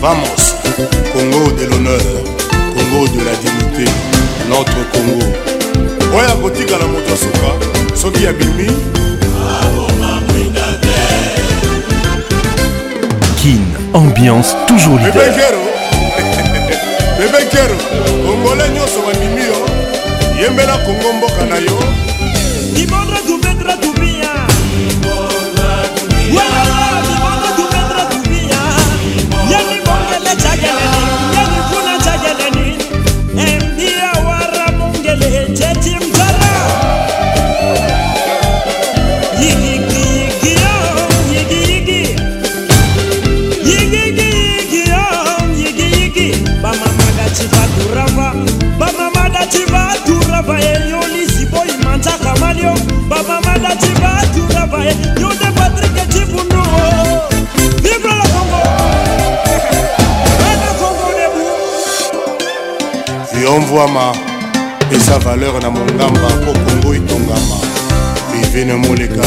Vamos, Congo de l'honneur, Congo de la dignité, notre Congo. oyo akotikala moto asuka soki abimi kin ambiance toujours libebekero bebekero kongole nyonso babimi yo yembela kongo mboka na yo baye yo lisiboyi manzaka malio bamama dati batura baye yo de patrike cibundo vive la congo ana congo debu yombwama eza valeur na mongamba mpo kongo etongama ivine moleka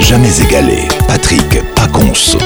jamais égalé. Patrick conso.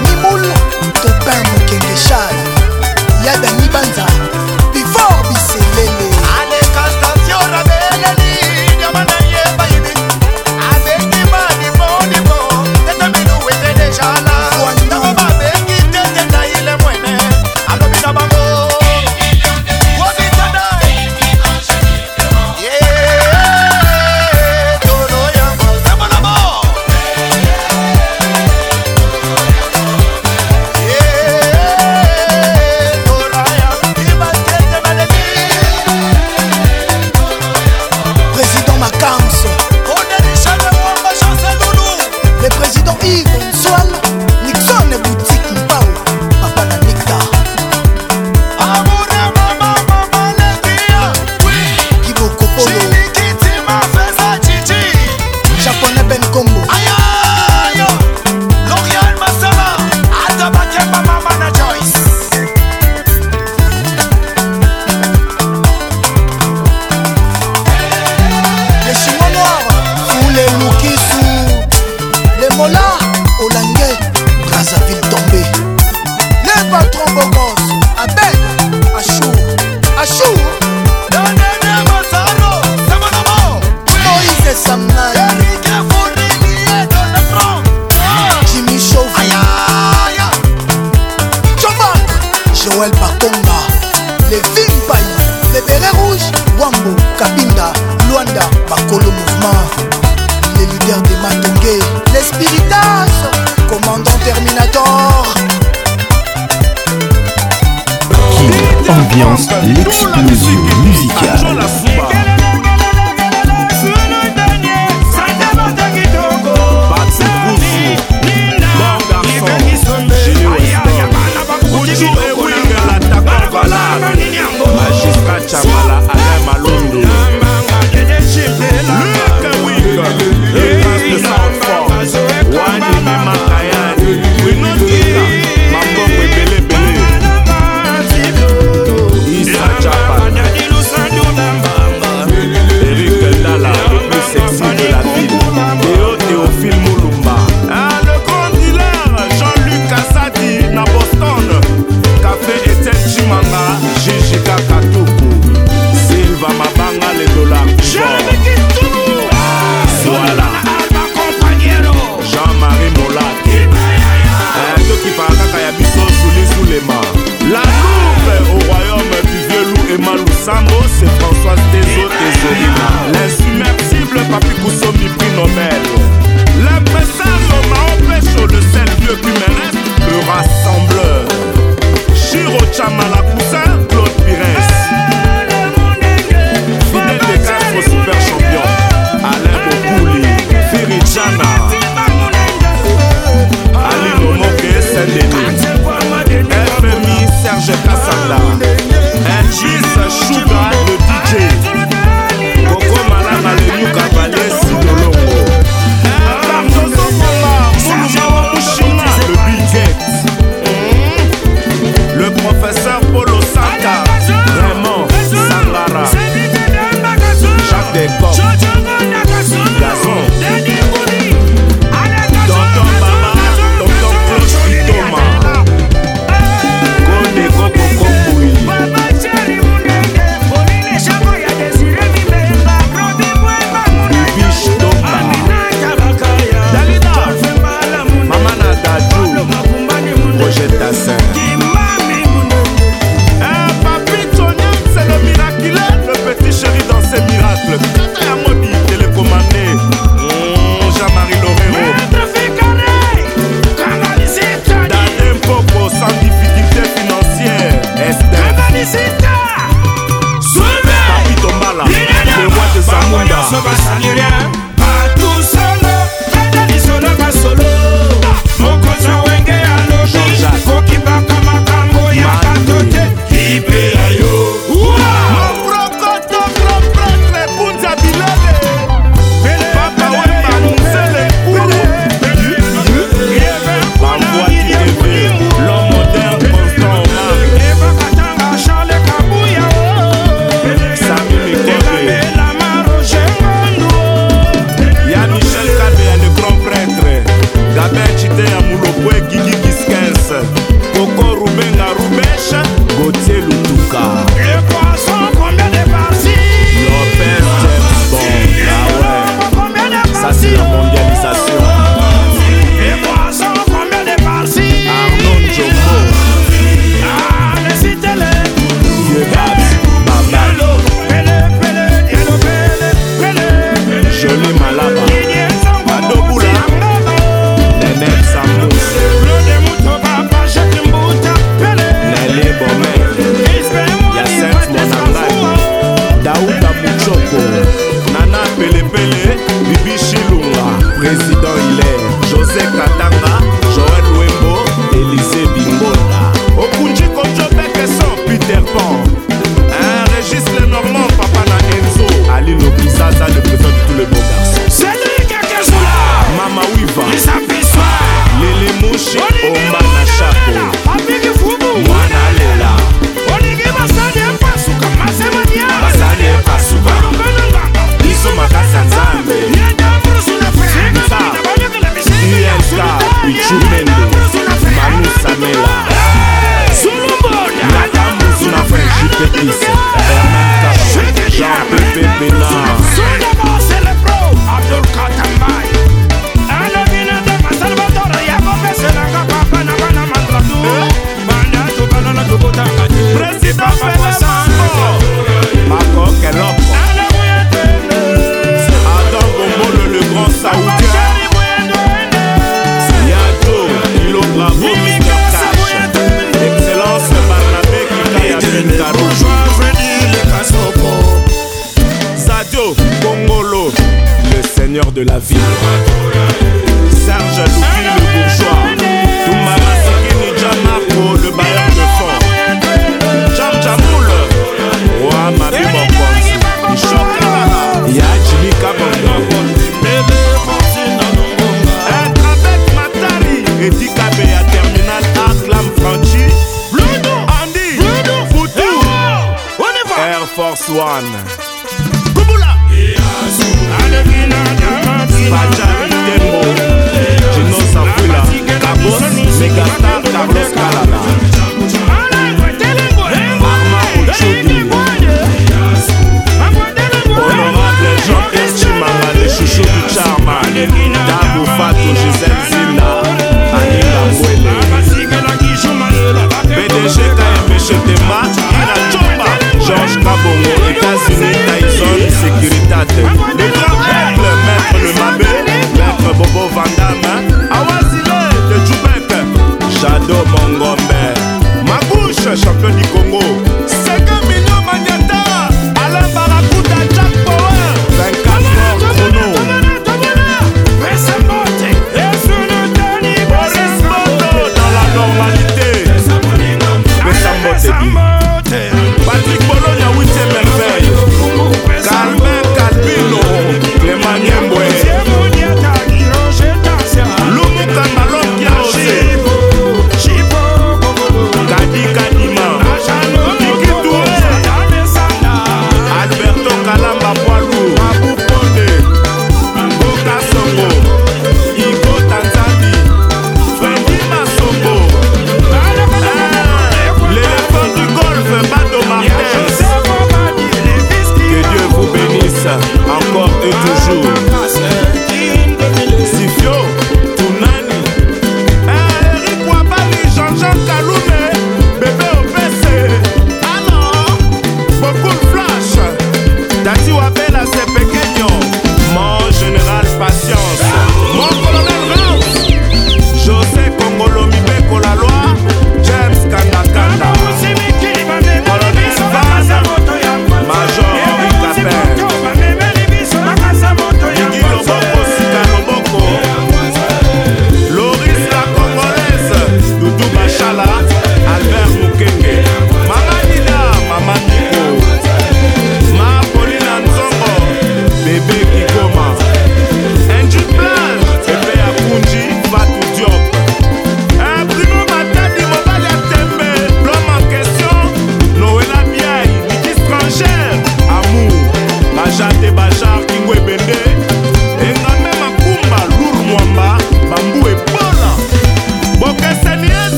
mama mibul topin mokenge chal ya dani banza bifor bis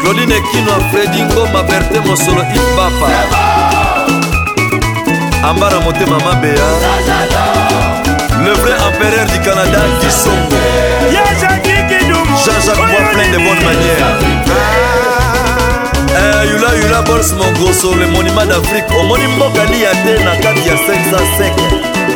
claudine kino fredi ngoma berte mosolo ibapa amba na motema mabeya le vrai empereur du canada kisongo jean-jacques moi plein de bonne manière eh, yulayula bols mongoso le monima d'afrike omoni mbokani ya te na kati ya 505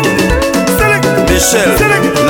Michel.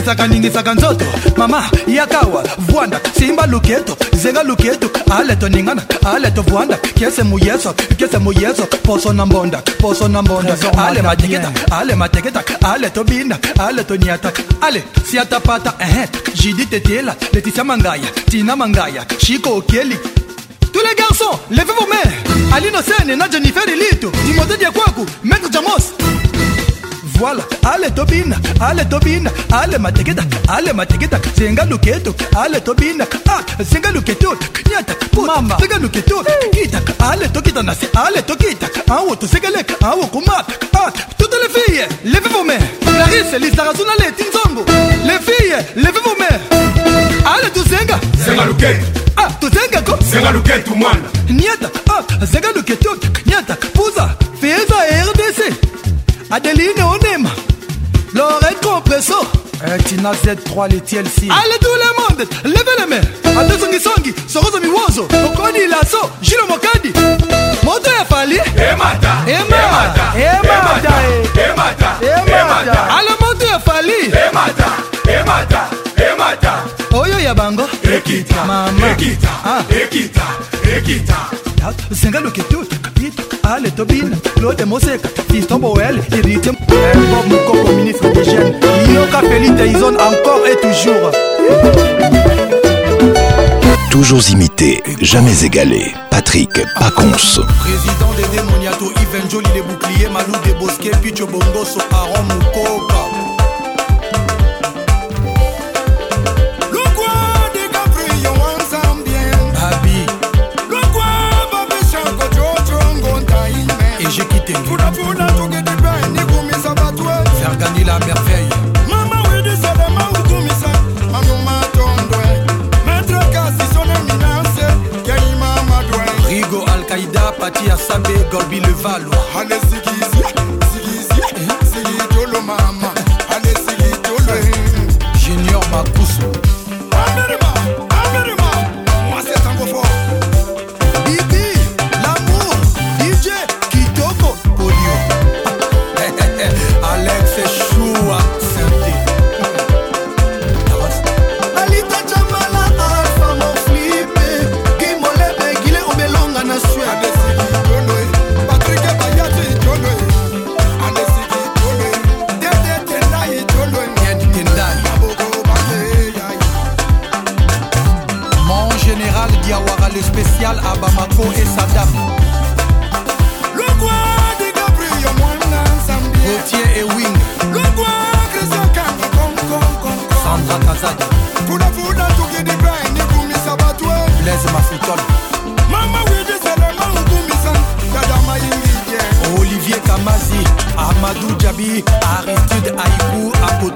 ningisaka ningisaka nzoto mama yakawa vwanda simba luketo zenga luketo aleto ningana aleto vwanda kese muyeso kese muyeso poso na mbonda poso na mbonda ale mateketa ale mateketa ale to bina ale to niata ale si siatapata eh jidi tetela leti sama ngaya tina mangaya shiko okeli Tous les garçons, levez vos mains. Aline Nadja Jennifer Elito, Timothée Diakwaku, Maître Jamos, toile ale tobina ale tobina ale mateketa ale mateketa zenga luketo ale tobina a ah, zenga luketo nyata mama zenga luketo kita ale tokita nase ale tokita awo ah, tosekeleka awo ah, kumata a toutes les filles levez vos mains Clarisse lisarasuna leti nzongo les filles levez vos mains ale tozenga zenga luketo a tozenga ko zenga luketo mwana nyata a zenga luketo nyata Adeline Onema, Lorette Compresso. Euh, Tina Z3, les TLC. Allez tout le monde, levez les mains. Atosongi Songi, Sorozo Miwozo, Okoni Lasso, Jiro Mokadi. Moto ya Fali. Emata. Emata. Emata. Emata. Emata. Eh. Emata. Emata. Emata. ya bango ekita mama ekita ah. ekita ekita senga loketut kapito ale tobina lode moseka fiston boel irite bob mokoko ministre de jeunes yoka feli taison encore et toujours Toujours imité, jamais égalé. Patrick Paconce. Président des démoniato, Yves Jolie, les boucliers, Malou des Bosquets, Picho Bongoso, Aaron Moukoko. pati ya sambe gorbi le valois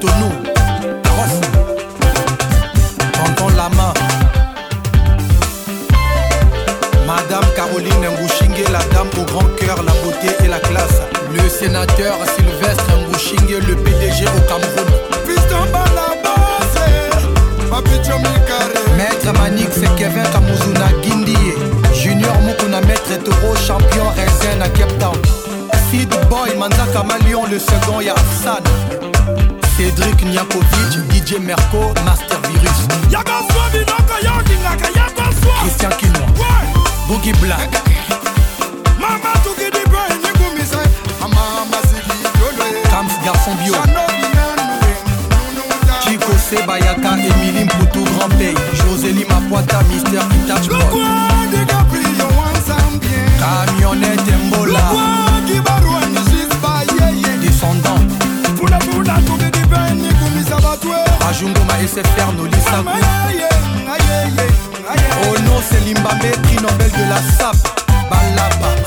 Cotonou, Ross, Tonton Lama, Madame Caroline Ngouchingue, la dame au grand cœur, la beauté et la classe, le sénateur Sylvestre Ngouchingue, le PDG au Cameroun. Eh, maître Manix Kevin Kamuzuna Guindie Junior Mukuna Maître Toro champion Rezen à Cape Town Sid Boy Manzaka Malion le second Yafsan Cédric Niakovic, DJ Merco, Master Virus Christian Kino Boogie Black Mama Garçon Bio Chico Sebayaka, Emily tout Grand Pays Lima Mapoita, Mister Kitach Samba et ses frères Noli Sakou. Oh non, c'est Limbabé, prix Nobel de la SAP. Balaba.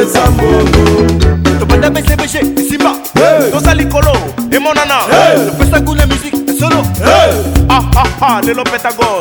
kopesa mbongo tobanda besebeshe esimba toza likolo emonana topesa kuna miziki esolo ah, ah, ah, lelo petagol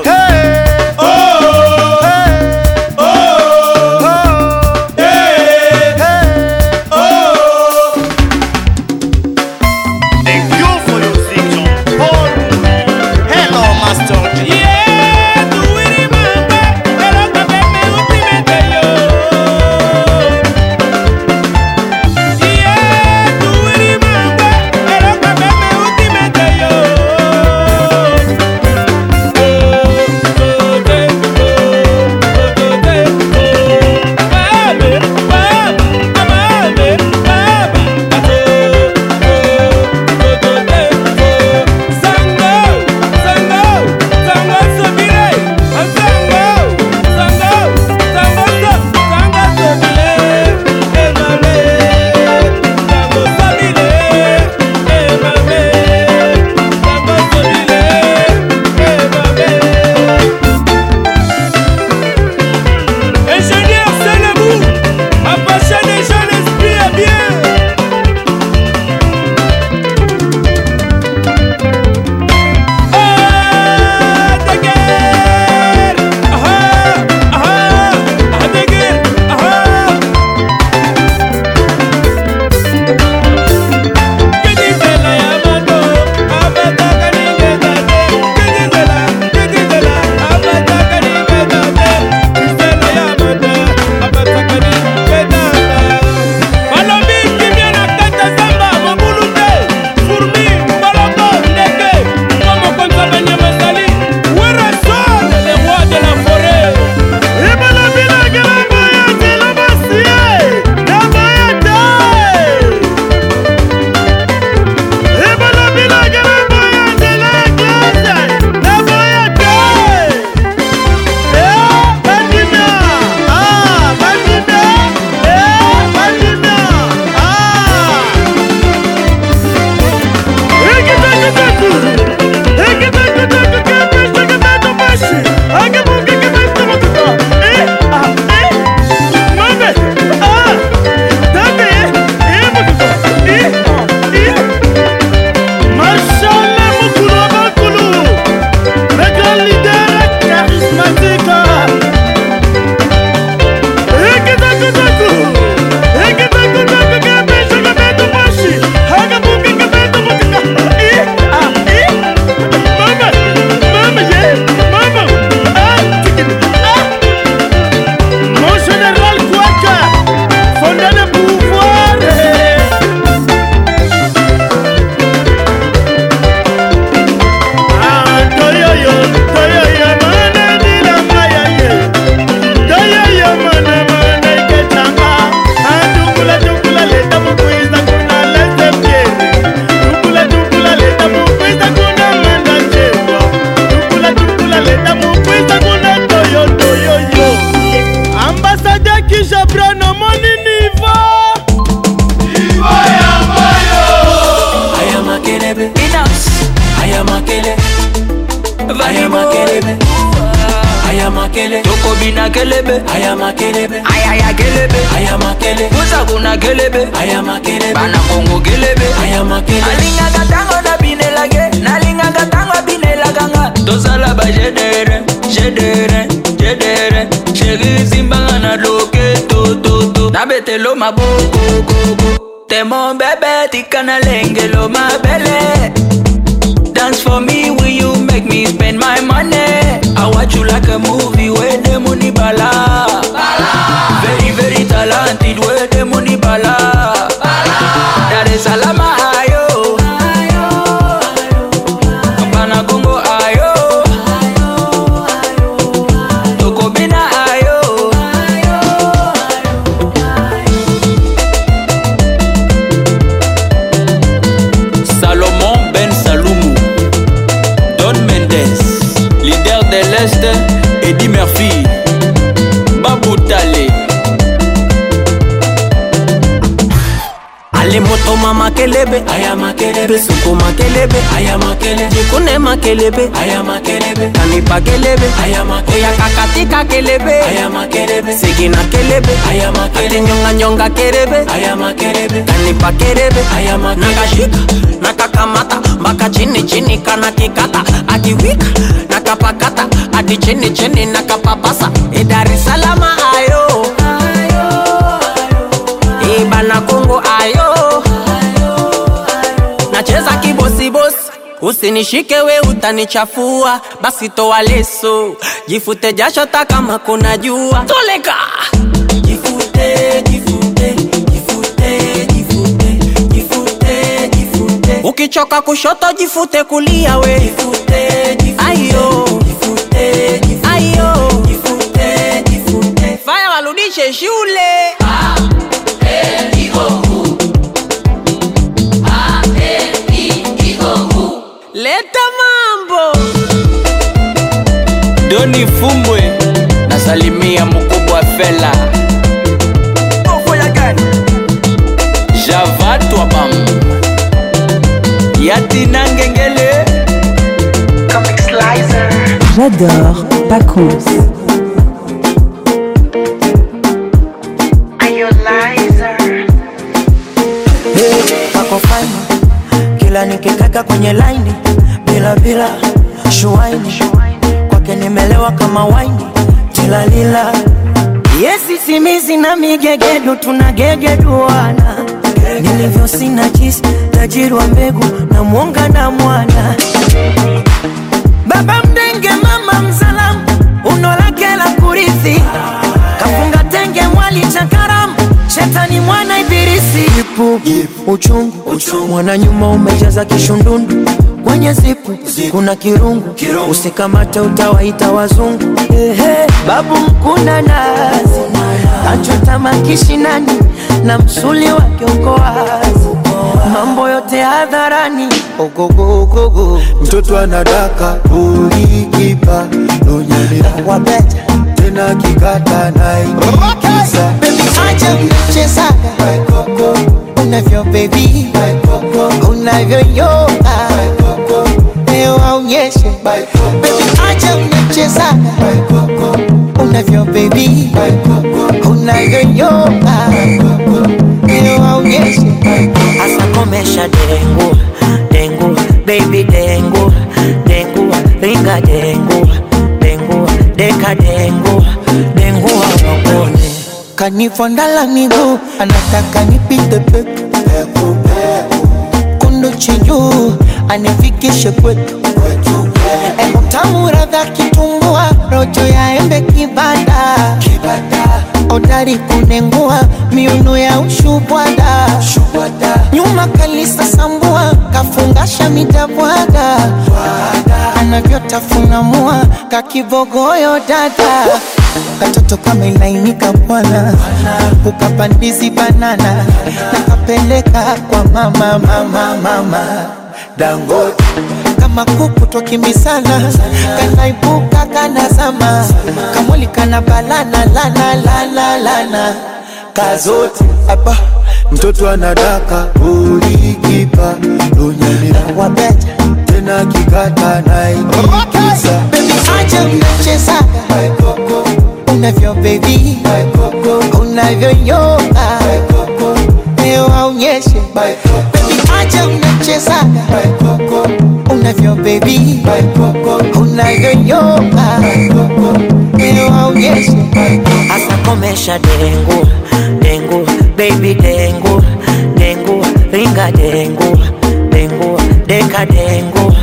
my boy. makelebe suko makelebe aya makelebe kanipa kelebe aya kelebe aya kelebe aya kelebe kanipa kelebe nakashika nakakamata mbaka chini chini kana kikata akiwika nakapakata hadi chini chini nakapapasa idarisalama e ayo Usinishike we utanichafua, basi toa leso, jifute jasho hata kama kuna jua. Toleka. Jifute, jifute, jifute, jifute, jifute, jifute. Ukichoka kushoto jifute kulia we. Jifute, jifute. Ayo. Jifute, jifute. Ayo. Jifute, jifute. Fanya warudishe shule. Fumbwe nasalimia mkubwa Fela javatwa bam yatina ngengele Comic Slicer J'adore Pacons. Kila nikikaka kwenye laini bila bila shuaini yake nimelewa kama waini tilalila. Yesi simizi na migegedu tunagegeduana, nilivyo sina jisi, tajiri wa mbegu na mwonga na mwana baba mdenge mama msalamu unolakela kurithi kafunga tenge mwali chakaramu shetani mwana ibirisi ipu uchungu mwana nyuma umejaza kishundundu kwenye zipu kuna kirungu, kirungu. Usikamata utawaita wazungu babu mkuna nazi kachota makishinani na msuli wake uko wazi, mambo yote hadharani. Ogogogogo, mtoto anadaka ulikipa unyaniawabeta tena kikata naikiza acha kuchezaga unavyo unavyoyoga waonyeshe bebi, acha unachezana unavyo bebi, unavyonyoka waonyeshe hasa. Komesha dengu dengu, baby dengu dengu, ringa dengu dengu, deka dengu dengu, wawakone kanifondala miguu, anataka nipite pepe kundo chenjuu anifikishe kwetu. Hebu tamu kitumbua, rojo ya embe kibanda, odari kunengua miuno ya ushubwada, nyuma kalisa sambua, kafungasha mitabwada, anavyotafunamua kakibogoyo dada katoto kamelainika bwana, ukapandizi banana nakapeleka kwa mama mama mama Dangote. Kama kuku twakimbisana, kanaibuka kanazama, kamwili kana balana lana lana lana kazote apa mtoto anadaka ulikipa dunyani wabeta tena kikata na ikikisa baby, acha unacheza unavyo baby my my coco unavyo coco moyo waonyeshe, bebi, acha unachezaga unavyo, bebi unavyonyoka, moyo waonyeshe. Asa komesha dengu dengu, bebi dengu dengu, ringa dengu dengu, deka dengu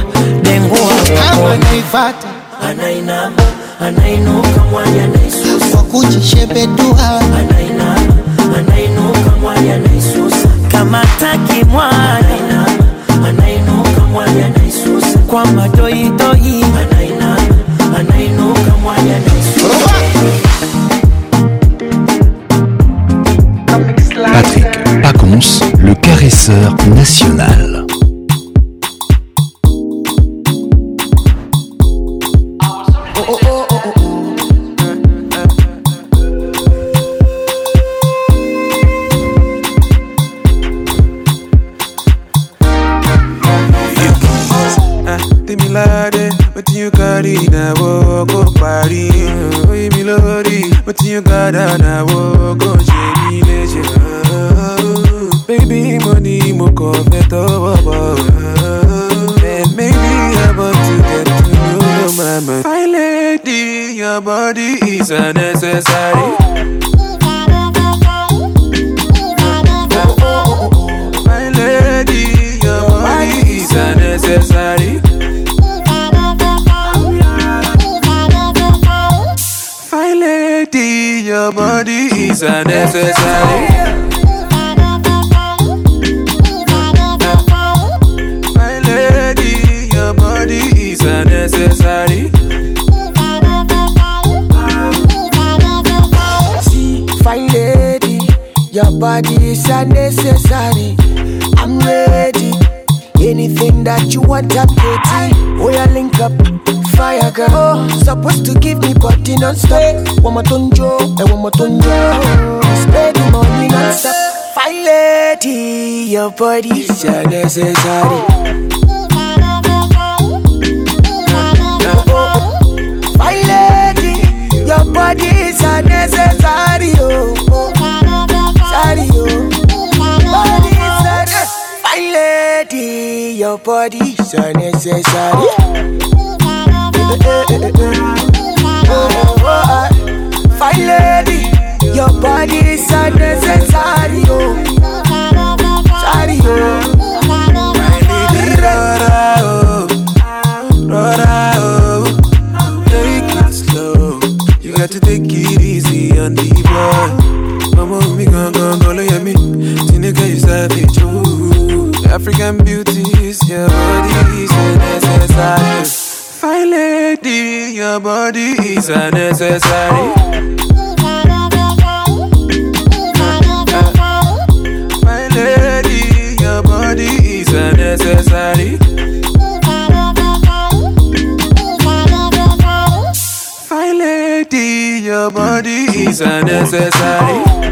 dengu, kama anaifata anainama, anainuka mwanya, anaisusa kujishebedua, anainama mwali anaisusa, kama taki mwali anainuka mwali anaisusa, kwa madoidoi anainama anainuka mwali anaisusa. Patrick Pacons, le caresseur national. tinga na wogo jeni leje Baby money moko veto wabo And maybe I'm about to get to you no mama My lady, your body is unnecessary My lady, your body is unnecessary your body is unnecessary. Unnecessary. lady, your body is unnecessary. I'm ready. Anything that you want, that pretty. We are link up, fire girl. Oh, supposed to give me body non-stop. One more tonjo, and one Spend money non-stop. Fine lady, your body's so necessary. Fine lady, your body body's unnecessary. Oh. lady, your body's unnecessary. Oh, Fine lady, your body's unnecessary. Oh, sorry, oh. oh, oh. You got to take it easy on the boy. Mama, we gon' gon' go look at me. Teenager, you savage, ooh. African beauties, your body is an necessary. Fine lady, your body is a necessary. Fine lady, your body is a necessary. Fine lady, your body is a necessary.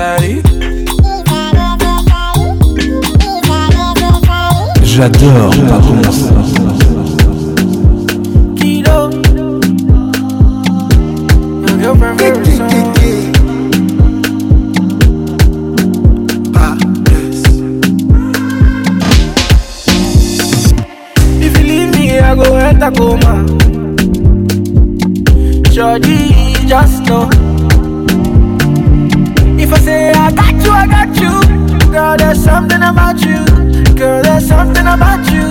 Paris. J'adore pas commencer. Kilo. Your girlfriend ah, If you leave me, I go enter coma. Ah. Georgie, just know. I got you, I got you. Girl, there's something about you. Girl, there's something about you.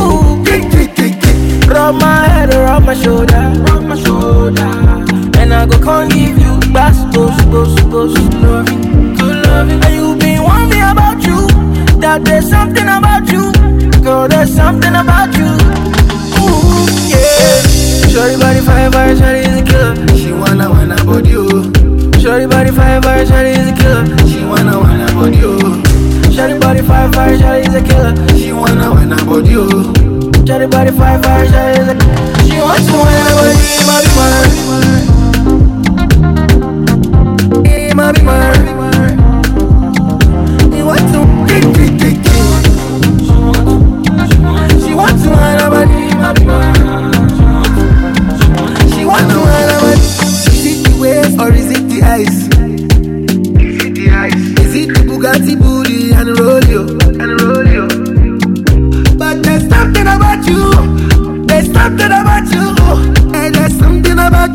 Ooh, kick, kick, kick, kick. Rub my head around my shoulder, rub my shoulder. And I go can't give you bass, boss, boss, boss, love you, good love you. And you been wondering about you. That there's something about you. Girl, there's something about you. Ooh, yeah. Shorty body fire, fire, shorty is a killer. She wanna wanna, body, ooh. Shorty body fire, fire, shorty is a killer. She wanna wind up on you. Shorty body fire, fire, shorty is a killer. She wanna wind up on you. Shorty body fire, fire, shorty is a She wants to wind up on you, my big man. My big man. He wants to.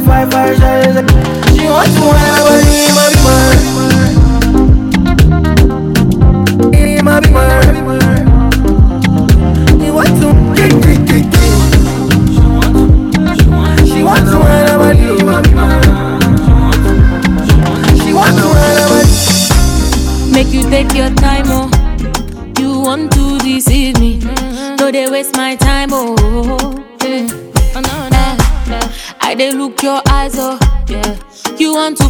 the fire, fire, fire. She wants to wanna my wants to She wants to wanna believe my man. She wants to Make you take your time.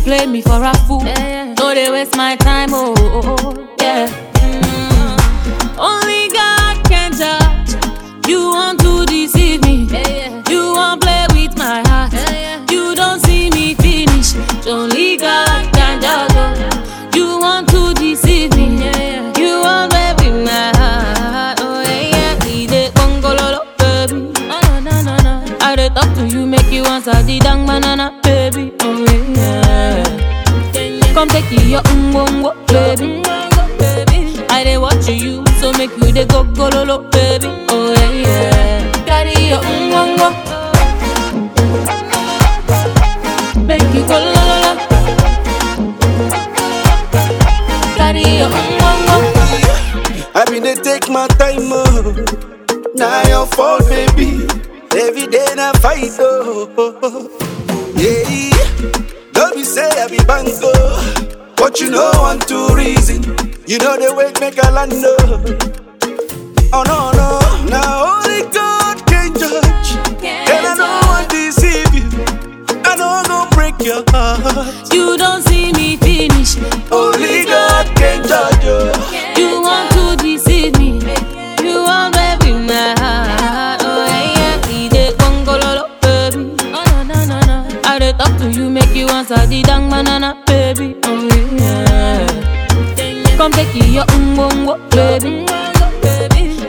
play me for a fool. Yeah. No, they waste my time, oh oh, oh, oh yeah. Mm. Only God can judge. You want to deceive me. Yeah. You want play with my heart. Yeah. You don't see me finish. Only God can judge. You want to deceive me. Yeah. You want play with my heart. Oh yeah, yeah. We dey bongololo, baby. Oh, no, no, no, no. I dey talk to you, make you answer the dang banana. take you your ngongo, baby. baby. I dey watch you, so make you dey go go lo lo, baby. Oh yeah, yeah. Carry your ngongo, make you go lo lo lo. Carry your ngongo. I been dey take my time, oh. Now your fault, baby. Every day na fight, oh. Yeah. Don't be say I be bango. Oh. But you know one two reason. You know the way make a land Oh no no, now only God can judge. Can and I don't want deceive you. I don't go break your heart. You don't see me finish. Only God can judge you. you want to deceive me? You want to my heart. Oh yeah, yeah. They gongololo baby. Oh no no no I talk to you make you answer the dang banana. want make you your umbongo, baby.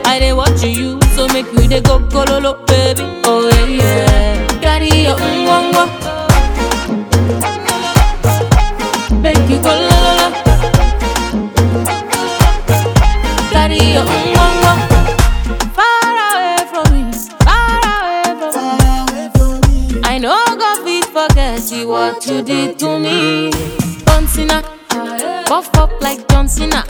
I dey watch you, so make you dey go kololo, baby. Oh yeah, yeah. Carry your umbongo, make you go kololo. Carry your umbongo. Far away from me, far away from me. I know God will forget you what you did to me. John Cena.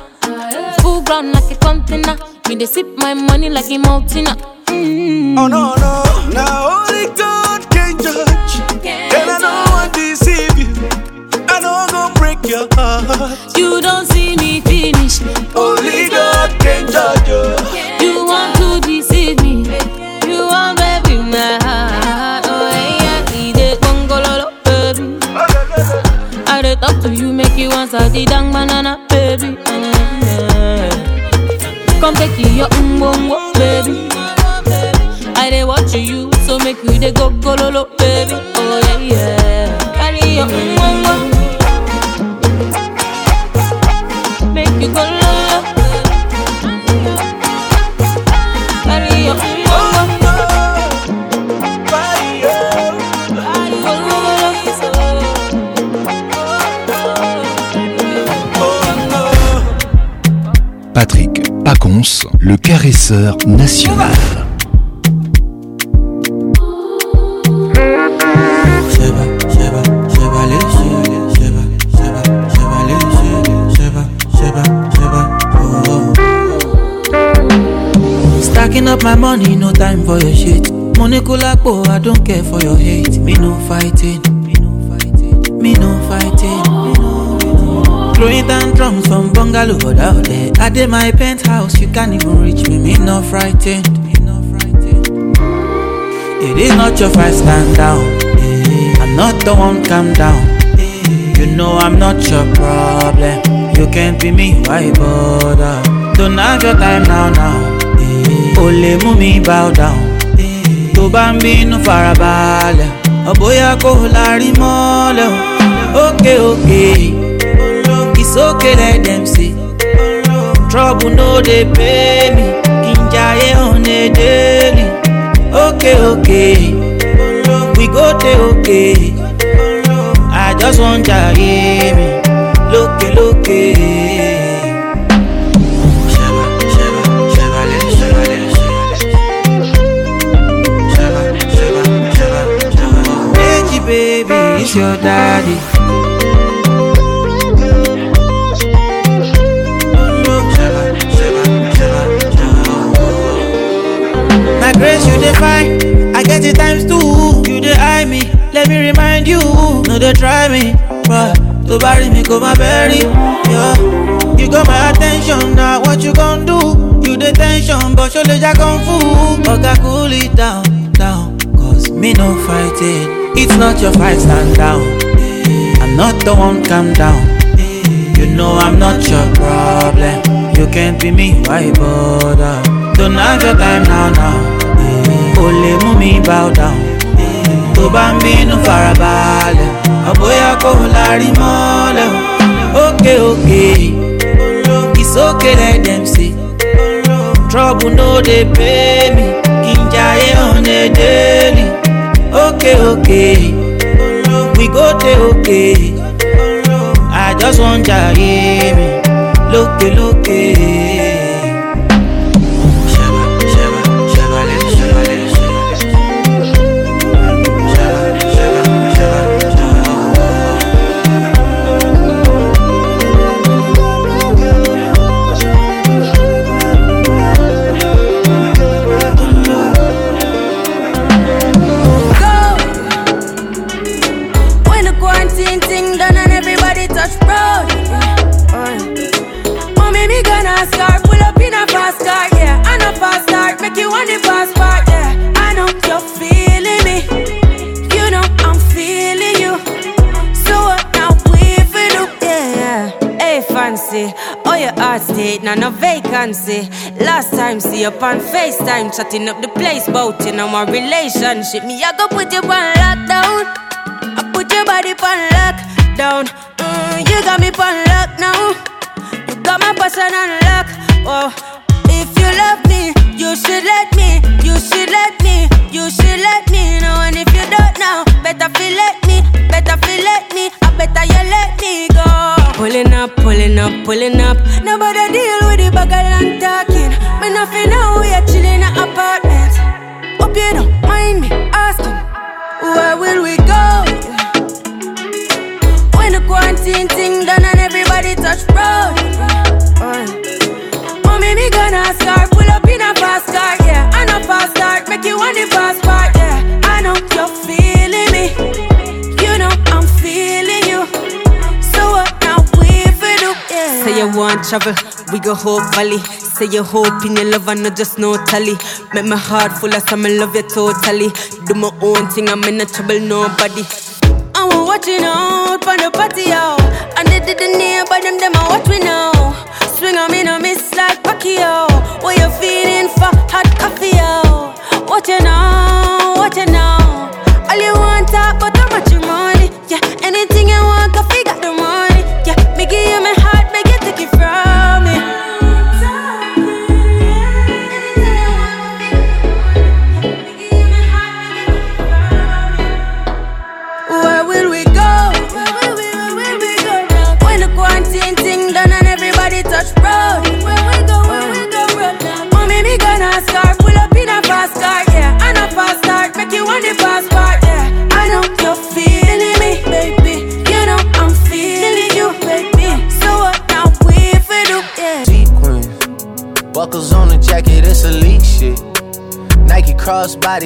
Full ground like a container. Me they sip my money like a mountain. Mm. Oh no no, now only God can judge. and I don't want to deceive you. I don't go break your heart. You don't see me finish. Only God can judge you. you want to deceive me? You want baby my heart. Oh yeah, I did it, baby. Oh, I did talk to you, make you answer the dang man. your umbongo, baby. I dey watch you, so make you dey go go gololo, baby. Oh yeah, yeah. Carry your umbongo. le caresseur national. Stacking up my money, no time for your shit. Money cool like, I don't care for your hate. Me no fighting. Throwing down drums from bungalow out there. I did my penthouse, you can't even reach me, me not frightened. It is not your fight, stand down. I'm not the one, calm down. You know I'm not your problem. You can't be me, why bother? Don't have your time now, now. Only mú mi bow down. Tó bá ń bínú farabalẹ̀, ọ̀bóyá kò lárí mọ́lẹ̀ o. Ókè okay, ókè. Okay. okay let them see trouble no dey pay me kinjaye on a daily okay okay we go dey okay i just wan jaye me lókè lókè. Baby, it's your daddy. na grace you define. I get it times two. You dey eye me. Let me remind you. No they try me, but to bury me go my bury. Yeah. You got my attention now. What you gon' do? You the tension, but surely ya kung fu. Oga cool it down, down. Cause me no fighting. It's not your fight, stand down. I'm not the one, calm down. You know I'm not your problem. You can't be me, why bother? Don't have your time now, now. kò lè mú mi bow down tó bá ń bínú farabalẹ̀ ọ̀bóyá kò lárí mọ́lẹ̀ òkè òkè ìsókè let dem say trouble no dey pay me kí n jayé on a daily òkè òkè we go dey okay I just wan jayé mi lókè lókè. a no vacancy. Last time, see up on FaceTime, chatting up the place, bout on my relationship. Me, I go put you on lockdown. I put your body on lockdown. Mm, you got me on lock now. You got my person on lock. Oh, if you love me, you should let me. You should let me. You should let me know. And if you don't now, better feel let me. Better feel let me. I better you let me go. Pulling up, pulling up, pulling up done talking. Me nothing know we are chilling in apartment. Hope you don't mind me asking, where will we go? When the quarantine thing done and everybody touch road. Oh, me gonna start pull up in a fast car, yeah. I know fast car, make you want the fast part, yeah. I know you're feeling me, you know I'm feeling you. So what now we for do? Yeah. Say you want trouble bigger hope valley. Say your hope in your love and not just no tally. Make my heart full of some love you totally. Do my own thing, I'm in no trouble, nobody. I am watching out for the out And they didn't hear but them, them I watch me now. Swing on me, no miss like Pacquiao. What you feeling for hot coffee, yo? Watching out.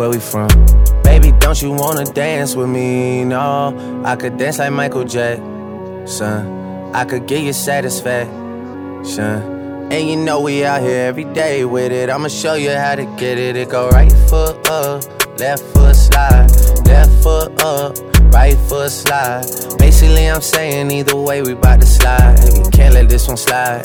where we from? Baby, don't you wanna dance with me? No, I could dance like Michael Jackson. I could give you satisfaction. And you know we out here every day with it. I'ma show you how to get it. It go right foot up, left foot slide, left foot up, right foot slide. Basically, I'm saying either way, we bout to slide. You can't let this one slide.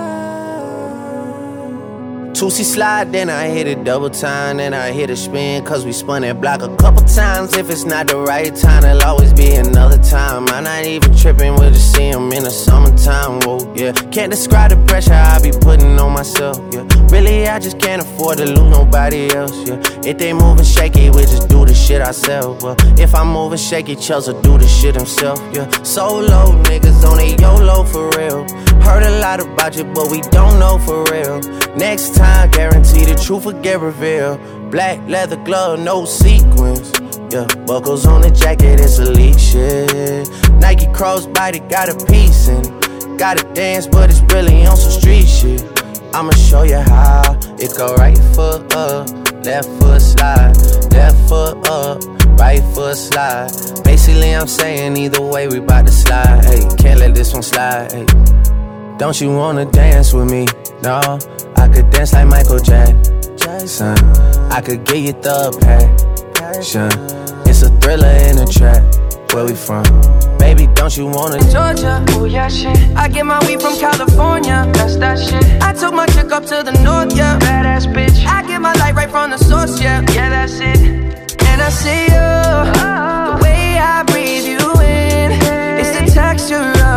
Two C slide, then I hit it double time, then I hit a spin, cause we spun that block a couple times. If it's not the right time, it'll always be another time. I'm not even tripping, we'll just see him in the summertime, whoa, yeah. Can't describe the pressure I be putting on myself, yeah. Really, I just can't afford to lose nobody else, yeah. If they moving shaky, we just do the shit ourselves, well. If I'm moving shaky, Chelsea do the shit himself, yeah. Solo niggas on a YOLO for real. Heard a lot about you, but we don't know for real. Next time, time, guarantee the truth will get revealed. Black leather glove, no sequins. Yeah, buckles on the jacket, it's elite shit. Nike crossbody got a piece in it. Gotta dance, but it's really on some street shit. I'ma show you how. It go right foot up, left foot slide, left foot up, right foot slide. Basically, I'm saying either way, we bout to slide. Hey, can't let this one slide. Hey. Don't you wanna dance with me? No. I could dance like Michael Jackson. I could get you the passion. It's a thriller in a trap. Where we from? Baby, don't you wanna Georgia? Oh yeah, shit. I get my weed from California. That's that shit. I took my chick up to the north, yeah. Badass bitch. I get my light right from the source, yeah. Yeah, that's it. And I see you. Oh. The way I breathe you in. It's the texture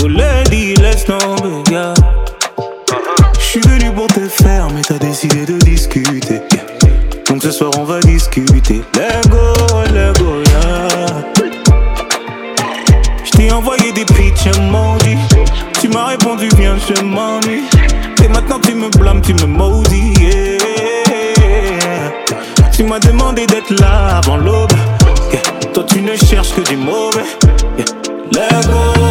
Oh lady, laisse tomber, Je J'suis venu pour te faire, mais t'as décidé de discuter. Donc ce soir, on va discuter. Lego go, let go, yeah. J't'ai envoyé des pitchs dit Tu m'as répondu, viens, je m'ennuie. Et maintenant, tu me blâmes, tu me maudis, Tu m'as demandé d'être là avant l'aube. Toi, tu ne cherches que du mauvais. Let go.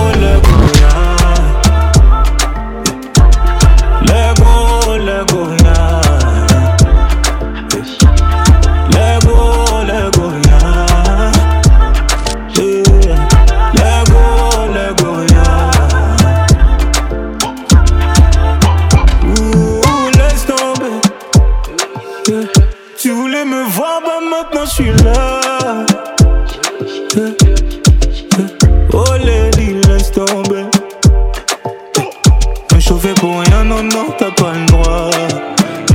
suis là. Eh, eh. Oh lady, laisse tomber. Me chauffer pour rien, non, non, t'as pas le droit.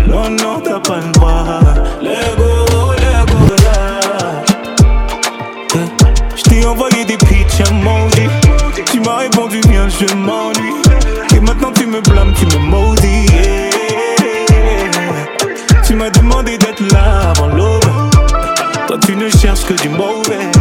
Non, non, t'as pas le droit. Lego, Lego là. Eh, J't'ai envoyé des pitchs à maudit. Tu m'as répondu, bien, je m'ennuie. Et maintenant tu me blâmes, tu me maudis. Tu m'as demandé de cause you moving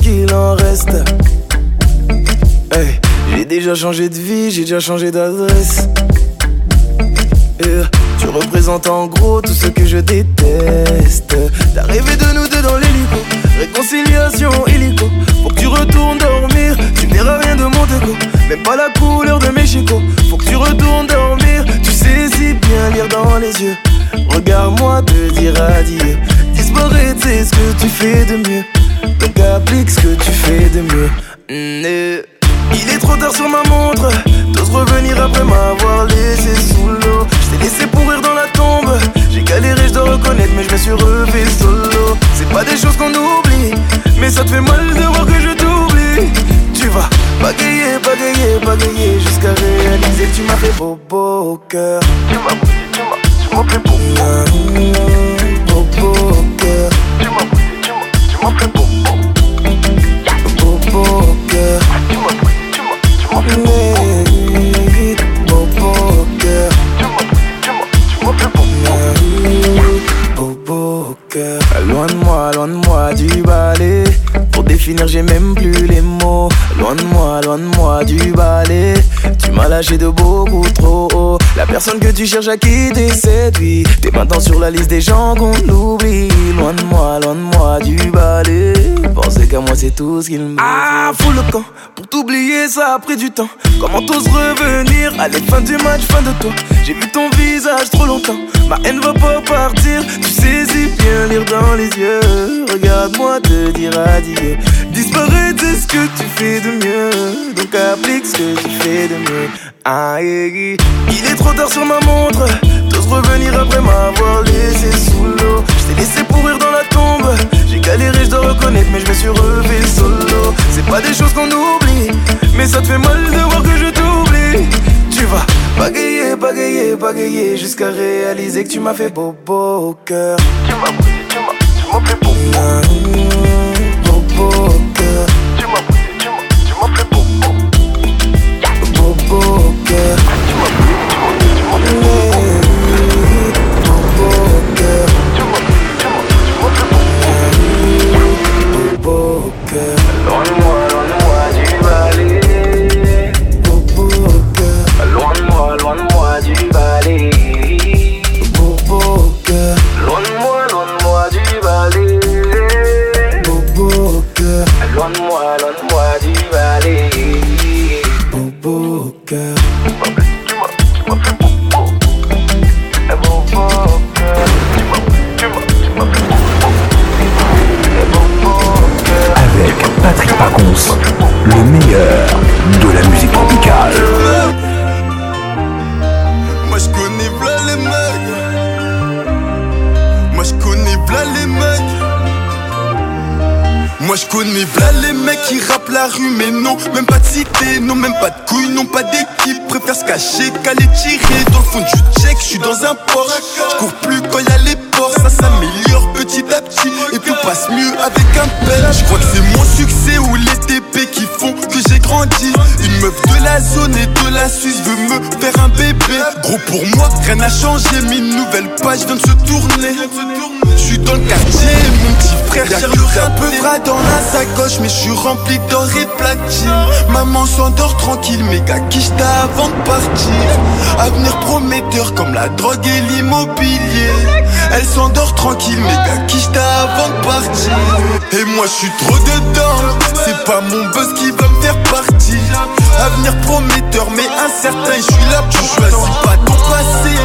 qu'il en reste. j'ai déjà changé de vie, j'ai déjà changé d'adresse. Euh, tu représentes en gros tout ce que je déteste. T'as rêvé de nous deux dans l'hélico, réconciliation illico. Faut que tu retournes dormir, tu verras rien de mon déco. Même pas la couleur de mes chicots. Faut que tu retournes dormir, tu sais si bien lire dans les yeux. Regarde-moi te dire adieu. Disparaître, c'est ce que tu fais de mieux. T'appliques ce que tu fais de mieux. Mm, eh. Il est trop tard sur ma montre. T'oses revenir après m'avoir laissé sous l'eau. Je laissé pourrir dans la tombe. J'ai galéré, je dois reconnaître, mais je me suis relevé solo. C'est pas des choses qu'on oublie, mais ça te fait mal de voir que je t'oublie. Tu vas bagayer, bagayer, bagayer jusqu'à réaliser que tu m'as fait beau, beau cœur. Tu m'as tu m'as, tu m'as fait beau. Tu m'as tu m'as, tu m'as fait Loin de moi, loin de moi du balai. Pour définir, j'ai même plus les mots. Loin de moi, loin de moi du balai. Tu m'as lâché de beaucoup trop haut. La personne que tu cherches à quitter lui T'es maintenant sur la liste des gens qu'on oublie. Loin de moi, loin de moi du balai. Pensez qu'à moi, c'est tout ce qu'il me. Ah, fou le camp. Pour t'oublier, ça a pris du temps. Comment t'oses revenir à la fin du match, fin de toi. J'ai vu ton visage trop longtemps. Elle ne va pas partir, tu saisis bien lire dans les yeux. Regarde-moi te dire adieu. Disparais de ce que tu fais de mieux. Donc applique ce que tu fais de mieux. Aïe, ah, eh, eh. il est trop tard sur ma montre. T'oses revenir après m'avoir laissé sous l'eau. Je t'ai laissé pourrir dans la tombe. J'ai galéré, je dois reconnaître, mais je me suis relevé solo. C'est pas des choses qu'on oublie, mais ça te fait mal de voir que je t'oublie tu vas bagayer, bagayer, bagayer jusqu'à réaliser que tu m'as fait beau beau au cœur. Tu m'as tu tu m'as fait beau le meilleur de la musique tropicale. Moi je connais v'là les mecs. Moi je connais v'là les mecs. Moi je connais v'là les mecs qui rappent la rue, mais non, même pas de cité, non, même pas de couilles, non, pas d'équipe. Préfère se cacher qu'à les tirer. Dans le fond du check, je suis dans un port Je plus quand y a les ports ça s'améliore passe mieux avec un père. Je crois que c'est mon succès ou les TP qui font que j'ai grandi. Une meuf de la zone et de la Suisse veut me faire un bébé. Gros pour moi, rien n'a changé, mais une nouvelle page vient de se tourner. Je suis dans le quartier, mon petit frère cherche un peu vrai dans la sacoche Mais je suis rempli d'or et platine Maman s'endort tranquille Mais gars qui avant de partir Avenir prometteur comme la drogue et l'immobilier Elle s'endort tranquille Mais gars qui avant de partir Et moi je suis trop dedans C'est pas mon buzz qui va me faire partir Avenir prometteur mais incertain Je suis là pour choisir pas ton passé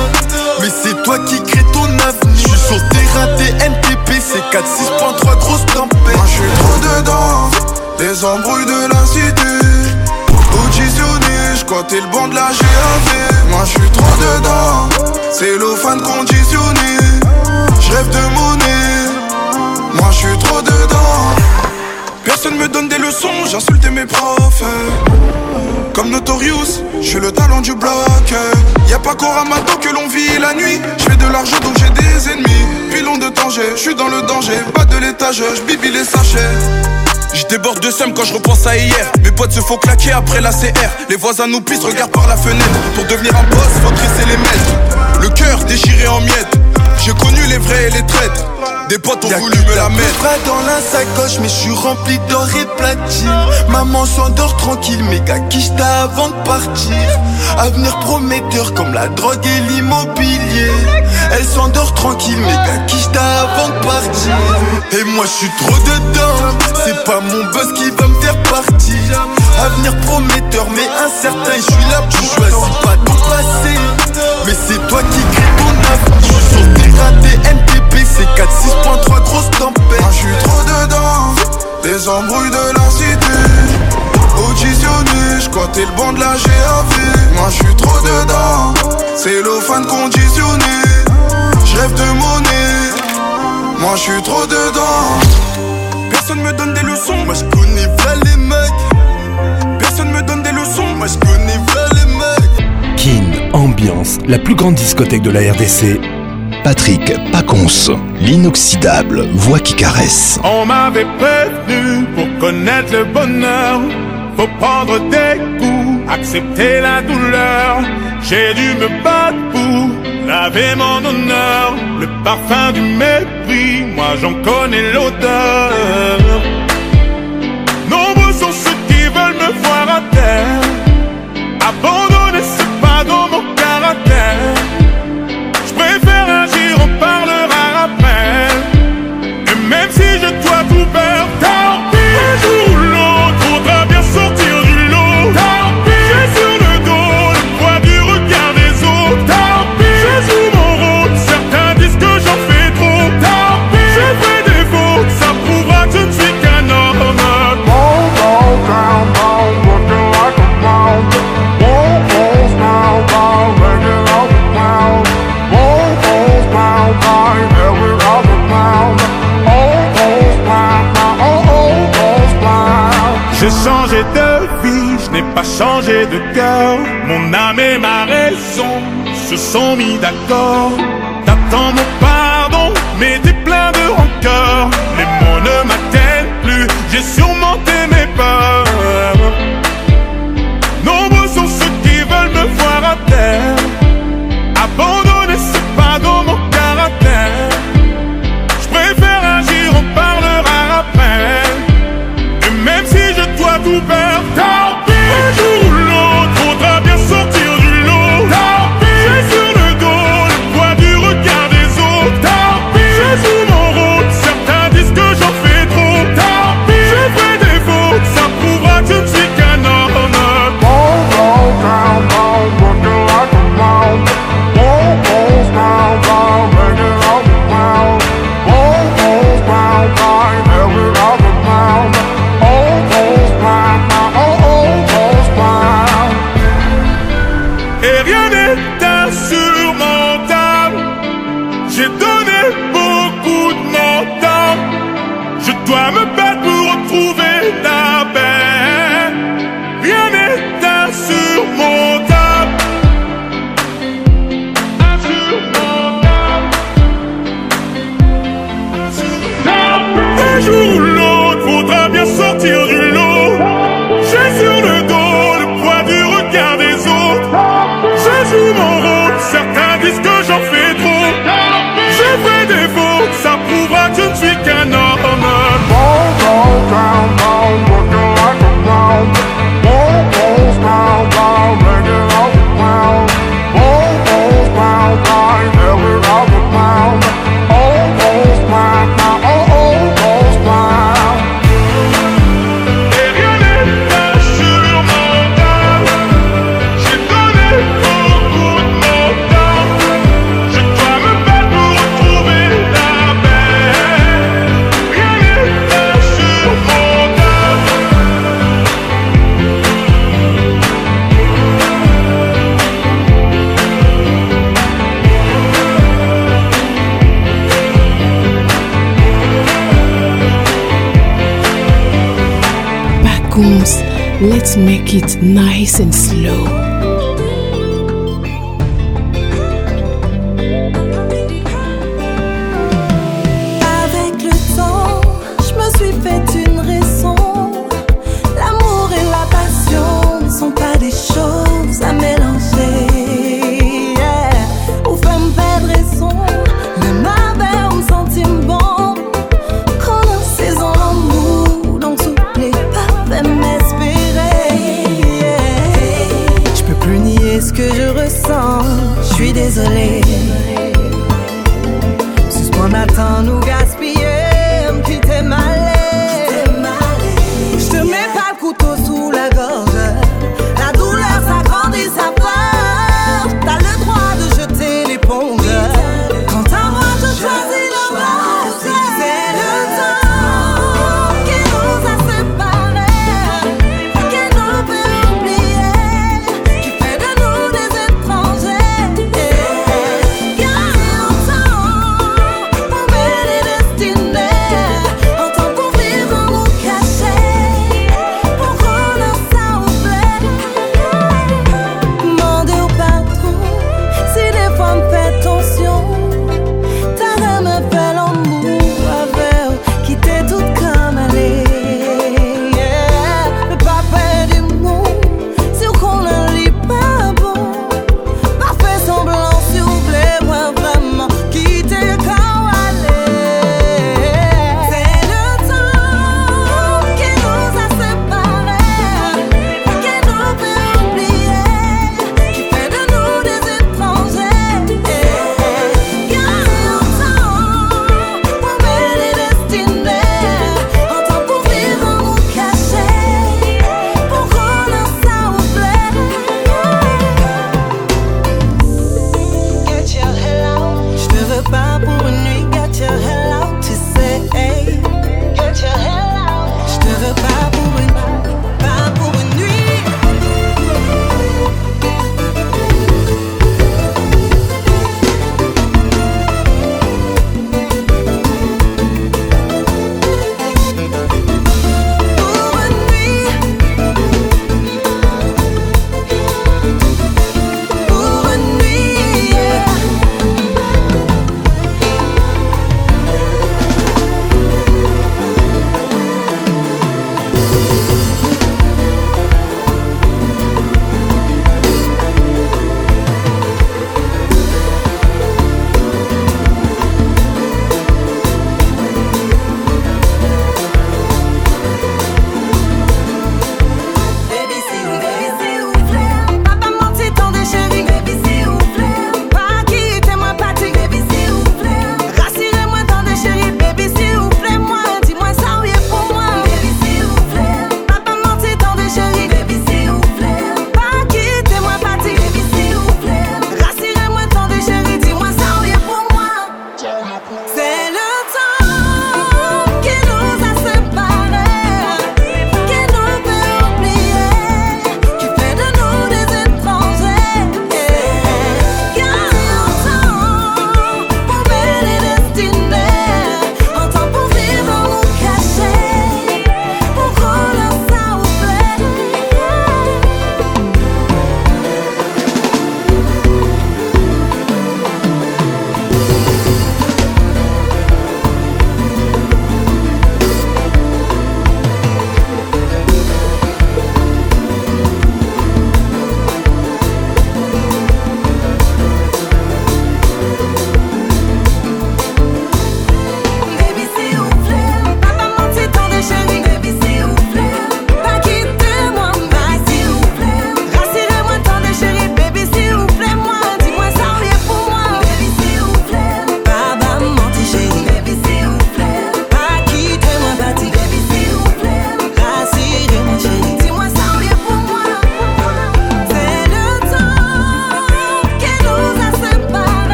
Mais c'est toi qui crée ton avenir terrain des NTP, c'est 4, 6.3, grosse tempête. Moi suis trop dedans, les embrouilles de la cité. Auditionné, t'es le bon de la GAV. Moi je suis trop dedans, c'est le fan conditionné. J'rêve de monnaie, moi je suis trop dedans. Personne me donne des leçons, j'insultais mes profs. Comme Notorious, je le talent du bloc. Y a pas qu'au ramadan que l'on vit la nuit. Je fais de l'argent donc j'ai des ennemis. Pilon de danger, je suis dans le danger. Bas de l'étage, je les sachets. Je déborde de seum quand je repense à hier Mes potes se font claquer après la CR Les voisins nous pissent, regardent par la fenêtre Pour devenir un boss, faut trisser les maîtres Le cœur déchiré en miettes j'ai connu les vrais et les traîtres Des potes ont voulu me la mettre. Pas dans la sacoche, mais je suis rempli d'or et platine. Maman s'endort tranquille, méga quicheta avant de partir. Avenir prometteur comme la drogue et l'immobilier. Elle s'endort tranquille, méga t'as avant de partir. Et moi je suis trop dedans, c'est pas mon boss qui va me faire partir. Avenir prometteur, mais incertain, je suis là pour choisir pas ton passer. Mais c'est toi qui crée ton avenir raté c'est 4-6.3, grosse tempête. Moi ah, j'suis trop dedans, les embrouilles de la cité. je t'es le banc de la GAV. Moi, j'suis trop dedans, c'est de conditionné. J'rêve de monnaie, moi, j'suis trop dedans. Personne me donne des leçons, moi, j'connais pas les mecs. Personne me donne des leçons, moi, j'connais pas les mecs. Kin, ambiance, la plus grande discothèque de la RDC Patrick Paconce, l'inoxydable voix qui caresse. On m'avait prévenu pour connaître le bonheur, pour prendre des coups, accepter la douleur. J'ai dû me battre pour laver mon honneur, le parfum du mépris, moi j'en connais l'odeur. Mon âme et ma raison se sont mis d'accord. T'attends mon pardon, mais t'es plein de rancœur. Les mots ne m'atteignent plus, j'ai surmonté mes peurs. it nice and slow.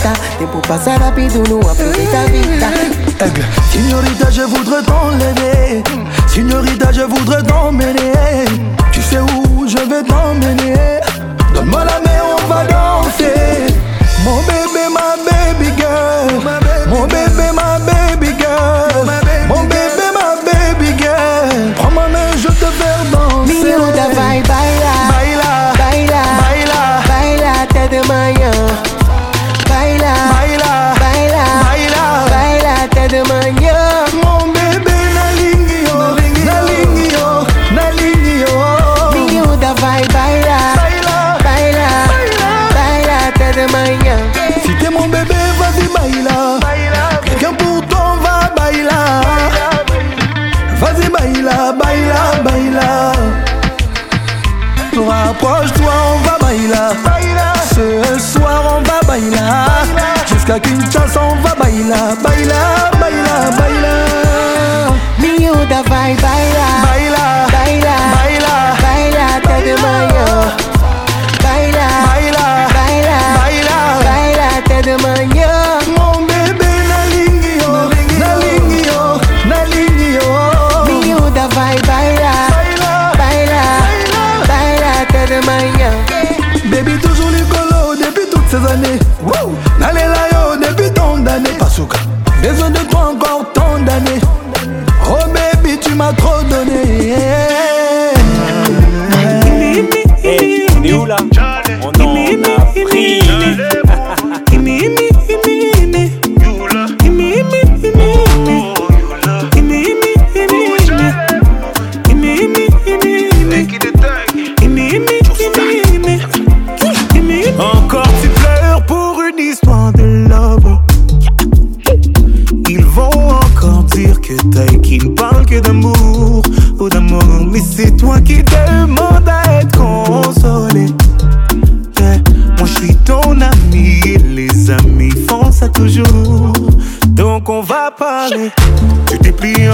Et Tempo passa rapido no ta vita Signorita je voudrais t'enlever Signorita je voudrais t'emmener Tu sais où je vais t'emmener Donne-moi la main on va danser Mon bébé ma baby girl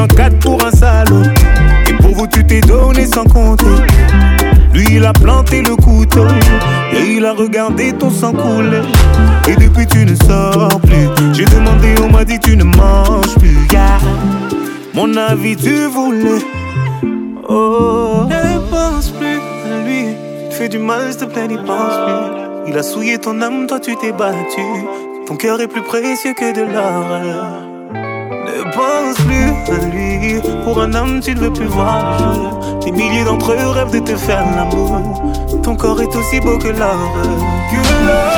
en quatre pour un salaud. Et pour vous, tu t'es donné sans compter. Lui, il a planté le couteau. Et il a regardé ton sang couler. Et depuis, tu ne sors plus. J'ai demandé, on m'a dit, tu ne manges plus. Mon avis, tu voulais. Oh. Ne pense plus à lui. Tu fais du mal, s'il te plaît, pense plus. Il a souillé ton âme, toi, tu t'es battu. Ton cœur est plus précieux que de l'or. Pour un homme, tu ne veux plus voir le Des milliers d'entre eux rêvent de te faire l'amour. Ton corps est aussi beau que l'or. Que l'or.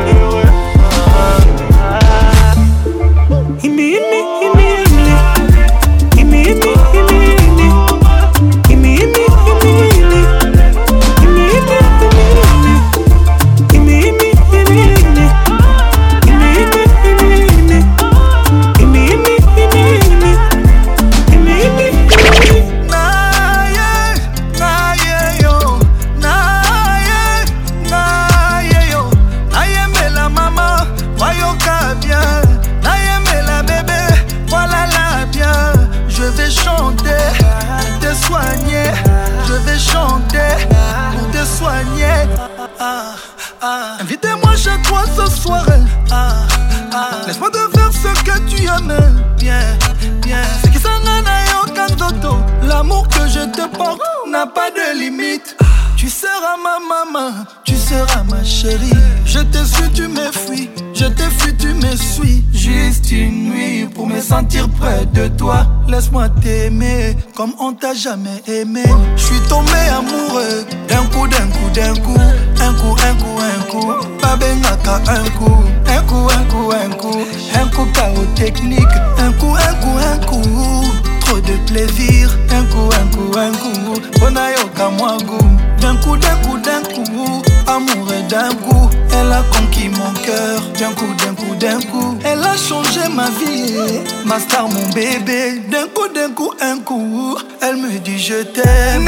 jamais aimé. Je suis tombé amoureux d'un coup, d'un coup, d'un coup, un coup, un coup, un coup. Babengaka un coup, un coup, un coup, un coup, un coup, chaos technique, un coup, un coup, un coup. de plaisir d'un coup un coup un coup mpona yoka mwa goût d'un coup d'un coup d'un coup amour d'un coup elle a conquis mon cœur d'un coup d'un coup d'un coup elle a changé ma vie ma star mon bébé d'un coup d'un coup un coup elle me dit je t'aime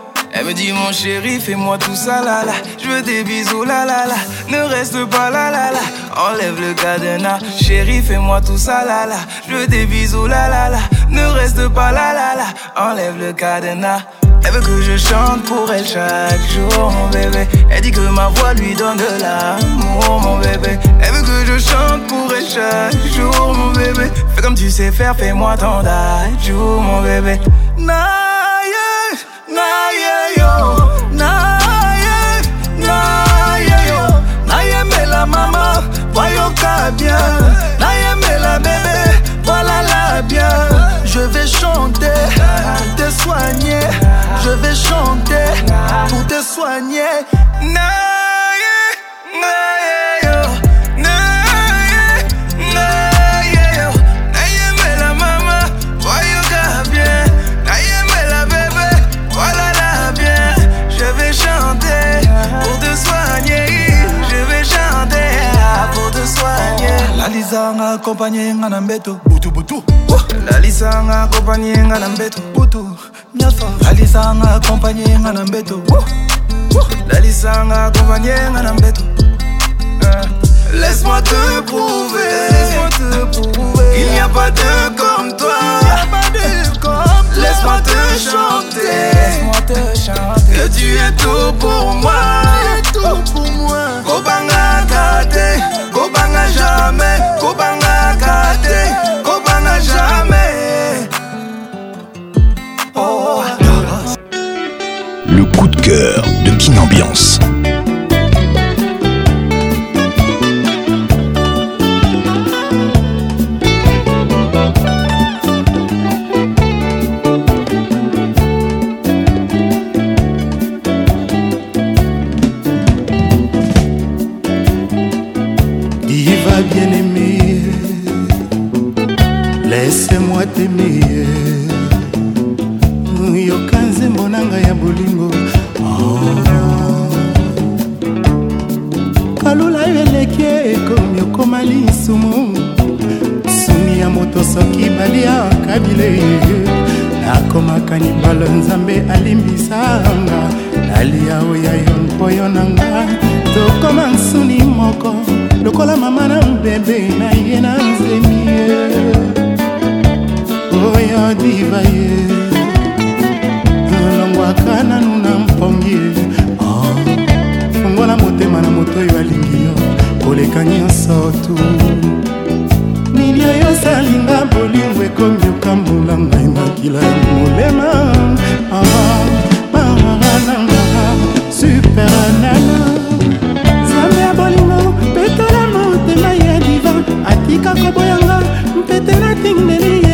Elle me dit mon chéri, fais-moi tout ça là là. Je veux des bisous la la là. Ne reste pas là la la, Enlève le cadenas, chéri, fais-moi tout ça là là. Je veux des bisous la là la Ne reste pas là la la, Enlève le cadenas. Elle veut que je chante pour elle chaque jour, mon bébé. Elle dit que ma voix lui donne de l'amour, mon bébé. Elle veut que je chante pour elle chaque jour, mon bébé. Fais comme tu sais faire, fais-moi ton jour, mon bébé. nayeyo naye nayeyo nayemela mama boyoka bien nayemela bebe bolala bien je vais chanter pour te soigner je vais chanter pour te soigner naye naye lalisa nga akompanye nga na mbeto butubutu lalisa nga akompanye nga na mbeto butu nyonso lalisa nga akompanye nga na mbeto lalisa nga akompanye nga na mbeto eh. Laisse-moi te prouver, Laisse-moi te prouver, il n'y a pas de comme toi, il n'y a pas de Laisse-moi te chanter. Laisse-moi te chanter. Que tu es tout pour moi. Tu es tout pour moi. Kobanga kate, Kobanga jamais, Kobanga kate, Kobanga jamais. Oh. Le coup de cœur de Kin Ambiance. mwa temi ye yoka nzembo na ngai ya bolingo ah. kalula yo eleki ekomi okoma lisumu sumi ya moto soki baliaka bilei nakomaka libalo nzambe alimbisanga nalia oya yo mpoyo na nga tokoma nsuni moko lokola mama na mbebe na ye na nzemi ye oyo diva ye longwaka nanu na mpongi fungola ah, motema na moto oyo alingi yo koleka nyonso tu nini oyo osalinga bolingo ekomi okambola ngai makila ya molema ah, marananga superanana nzambe ya bolingo petola motema ya diva atika koboyanga mpete na tingdeli ye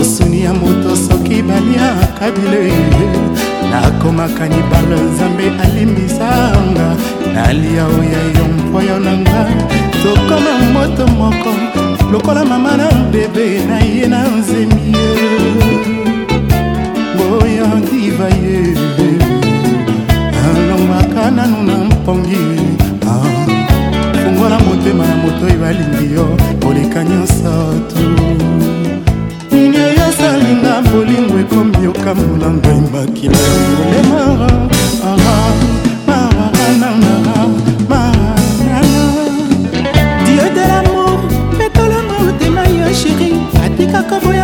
osuni ya moto soki baliaka bilei nakomaka nibalo nzambe alimbisanga nalia oya yo mpoyo na nga tokoma moto moko lokola mama na bebe na ye na nzemi ye oya diva ye alongwaka nanu na mpongi ah, fungola motema na moto oyo alingi yo koleka nyonso tu na bolingo ekomi yokambola ngai makila kolemara ara dieu de l'amour metolanga otema yo chéri atikaka boy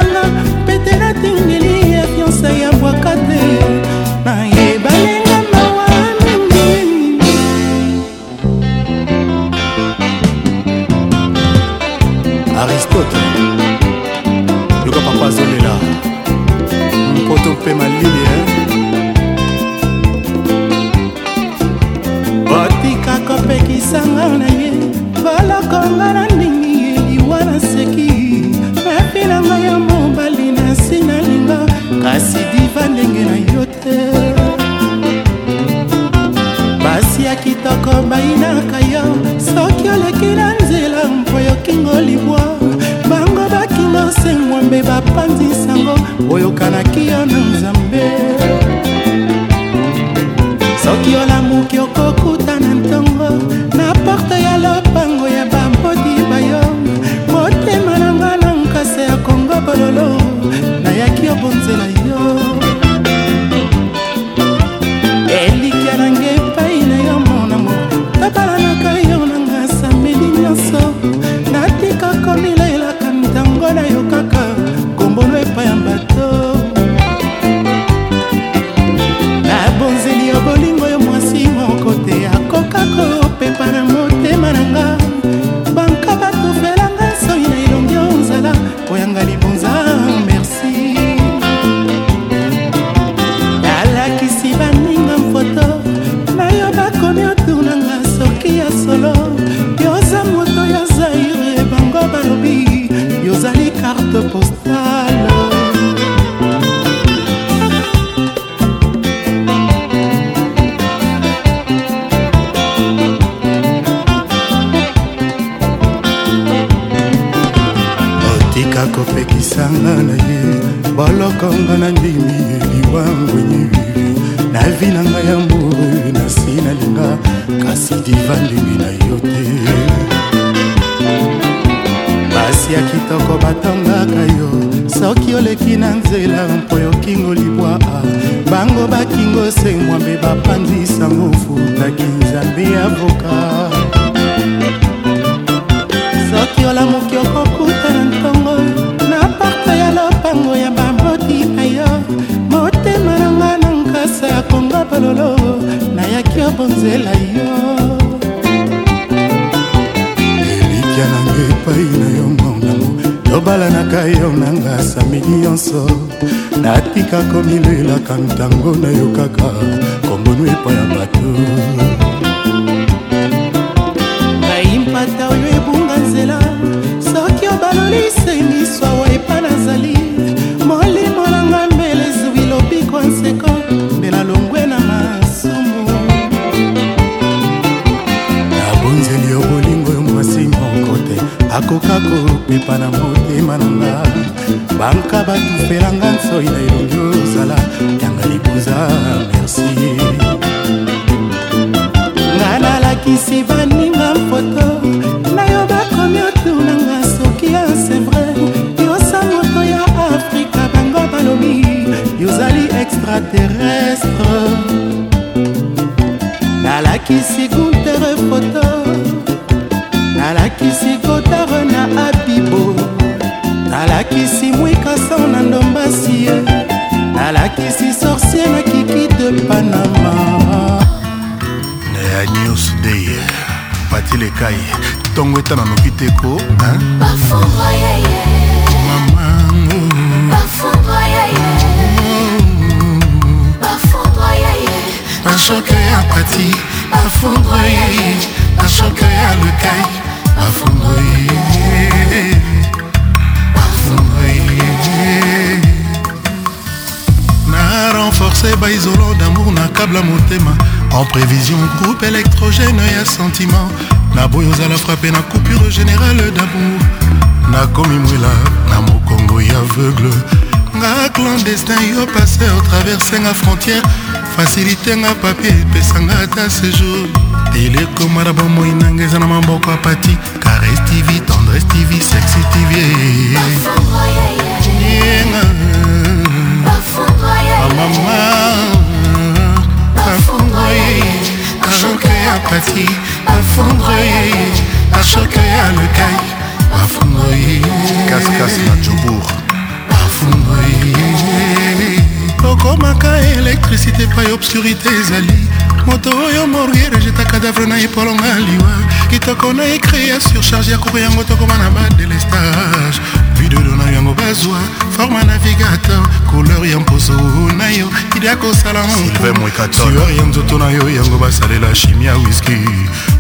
koleka tonoya nzoto na yo yango basalela shimia wiski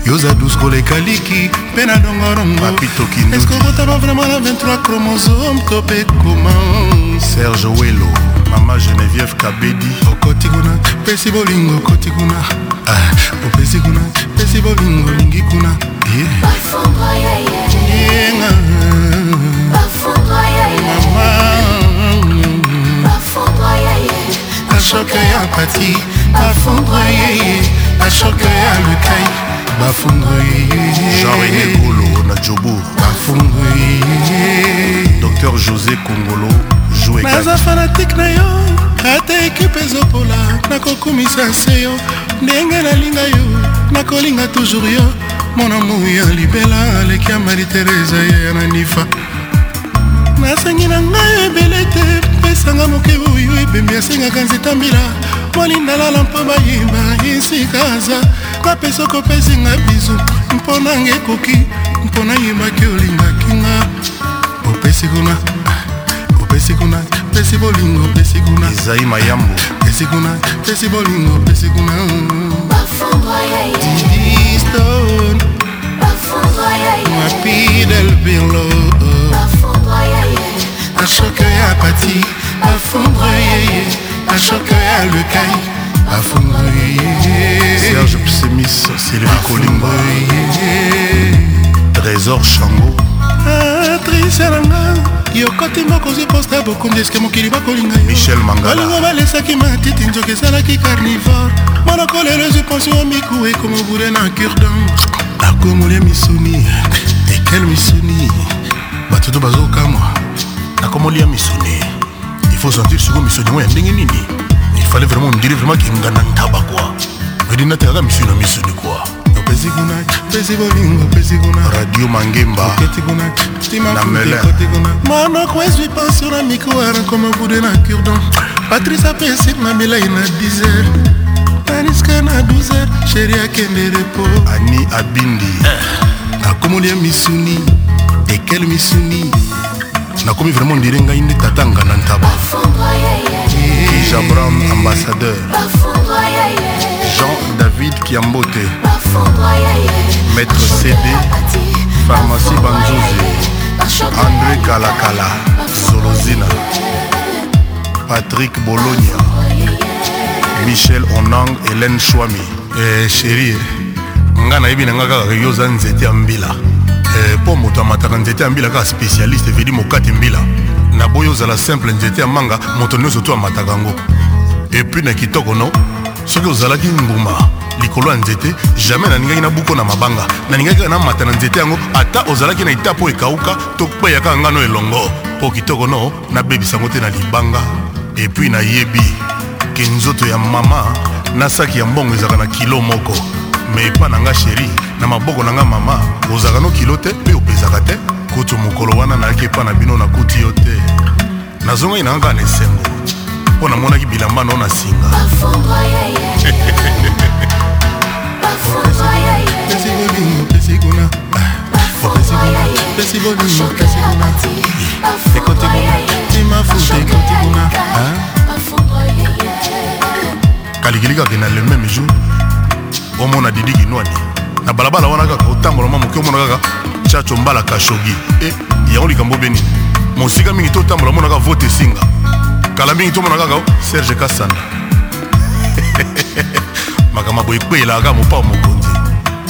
yoza 12 koleka liki mpe na dongorongoeskokotama vraimen na 23 chromosome to mpe koma serge welo mama genevieve kabedi okoti oh, kuna pesi bolingo okoti kuna ah, opesi oh, kuna pesi bolingo olingi kuna yenga mama kashoke ya pati bafondre yeye bashoke ya lukai bafondre yeyejean-rené golo na jobour bafondre yeye dr josé kongolo joenaza fanatike na yo ata ekipe ezopola nakokumisa nse yo ndenge nalinga yo nakolinga toujours yo monamu ya libela aleki ya maritereza ye ya nanifa nasengi na ngai ebele te pesanga moke oyo ebembi asengaka nzeta mbila kolindalala mpo bayeba esikaza bapesa kopesinga biso mpo nanga ekoki mpo nayebaki olingaki nga opesi kuna opesi kuna pesi bolingo pesi kuna ezai mayambo pesi kuna pesi bolingo pesi kuna rapidel bilo ashoko ya pati bafondre yeye ashoka ya lekai afunguyeserge psemis sylvie kolimba trésor chango trise nanga yokoti moko ozwi posta bokonzi eske mokili bakolinga michel mangalabalingo balesaki matiti nzoki ezalaki carnivore monoko lelo ezwi pension miku ekoma obure na curdan akomolia misuni ekel misuni bato to bazokamwa nakomolia misuni faut sentir siko misio yango ya ndenge nini il fallait vraiment ondire vraiment kinga na ntaba kwa edinate kaka misio na misoni kwa radio mangemba na melinmanoko ezwi pasio na mikoara koma bude na curdon patrice apesir na milai na 10 ariske na 12 sheri akende repo ani abindi nakomolia ah. misuni ekele misuni nakomi vraiment ndire ngai nde tatanga na ntaba eh, jabram ambassadeur jean david kiambote maître cd pharmacie banzuzi andré kalakala zolozina patrick bologna michel onang hélène shwami eh, chérie eh. ngai nayebi na ngai kaka yo oza nzete ya mbila mpo eh, moto amataka nzete ya mbila kaka spécialiste evedi mokati mbila naboyi ozala simple nzete ya manga moto nyonso to amataka yango epuis na kitoko no soki ozalaki nguma likolo ya nzete jamai naningaki nabuko na mabanga naningaki kaka namata na nzete yango ata ozalaki na ita mpo ekawuka to kweya kaka ngano elongo mpo kitoko no nabebisango te na libanga epuis nayebi ke nzoto ya mama na saki ya mbongo ezalaka na kilo moko me epa na nga sheri na maboko na nga mama ozalaka no kilo te mpe opesaka te kutu mokolo wana nayaki epa na bino nakuti yo te nazongaki na nga na esengo mpo namonaki bilamba no na singa pesi bolingo pesi kuna ekoti kuna timafuta ekoti kuna ah? kalikilika ke na le même jour omona didi kinwani na balabala wana kaka otambola mwa moke omona kaka chacho mbala kashogi e yango likambo obe nini mosika mingi to otambola omonaka vote esinga kala mingi tomona kaka serge kasanda makambo boye ekweyelaka mopa mokonzi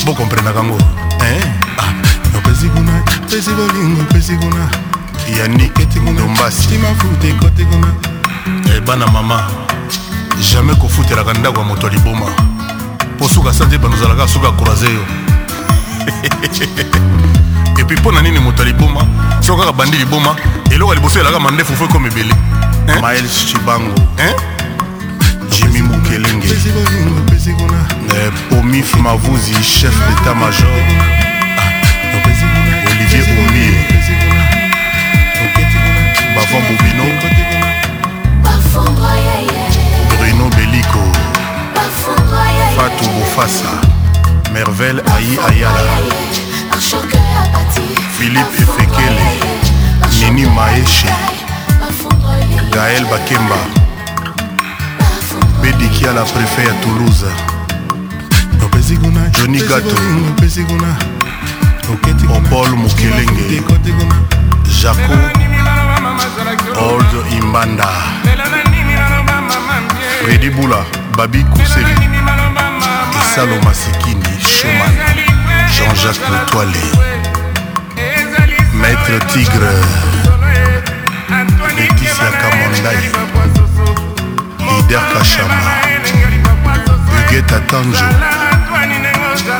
bokomprenaka ngo eh, ah, opesi kuna pesi bolingo opesi kuna yaniketindombasi ebana eh, mama jamai kofutelaka ndako ya moto ya liboma mpo suka sa nzeba nozalaka suka akroise yo epui mpo na nini moto aliboma soko kaka bandi liboma eloko ya liboso elaka mandefu fo ekoma ebele mael chibango jimi mukelenge pomif mavuzi chef d'état major ah. olivier omil bavon bobino bruno beliko fatou bofasa mervele ayi ayala philipe efekele nini maeshe gael bakemba bediki ala prefet ya toulouse joni gato opol mokelenge jaco old imbanda fredi bula babi kusevi salo masikini shoman jean-jacques letoile maître tigre leticia kamondai lider kachama ugeta tanjo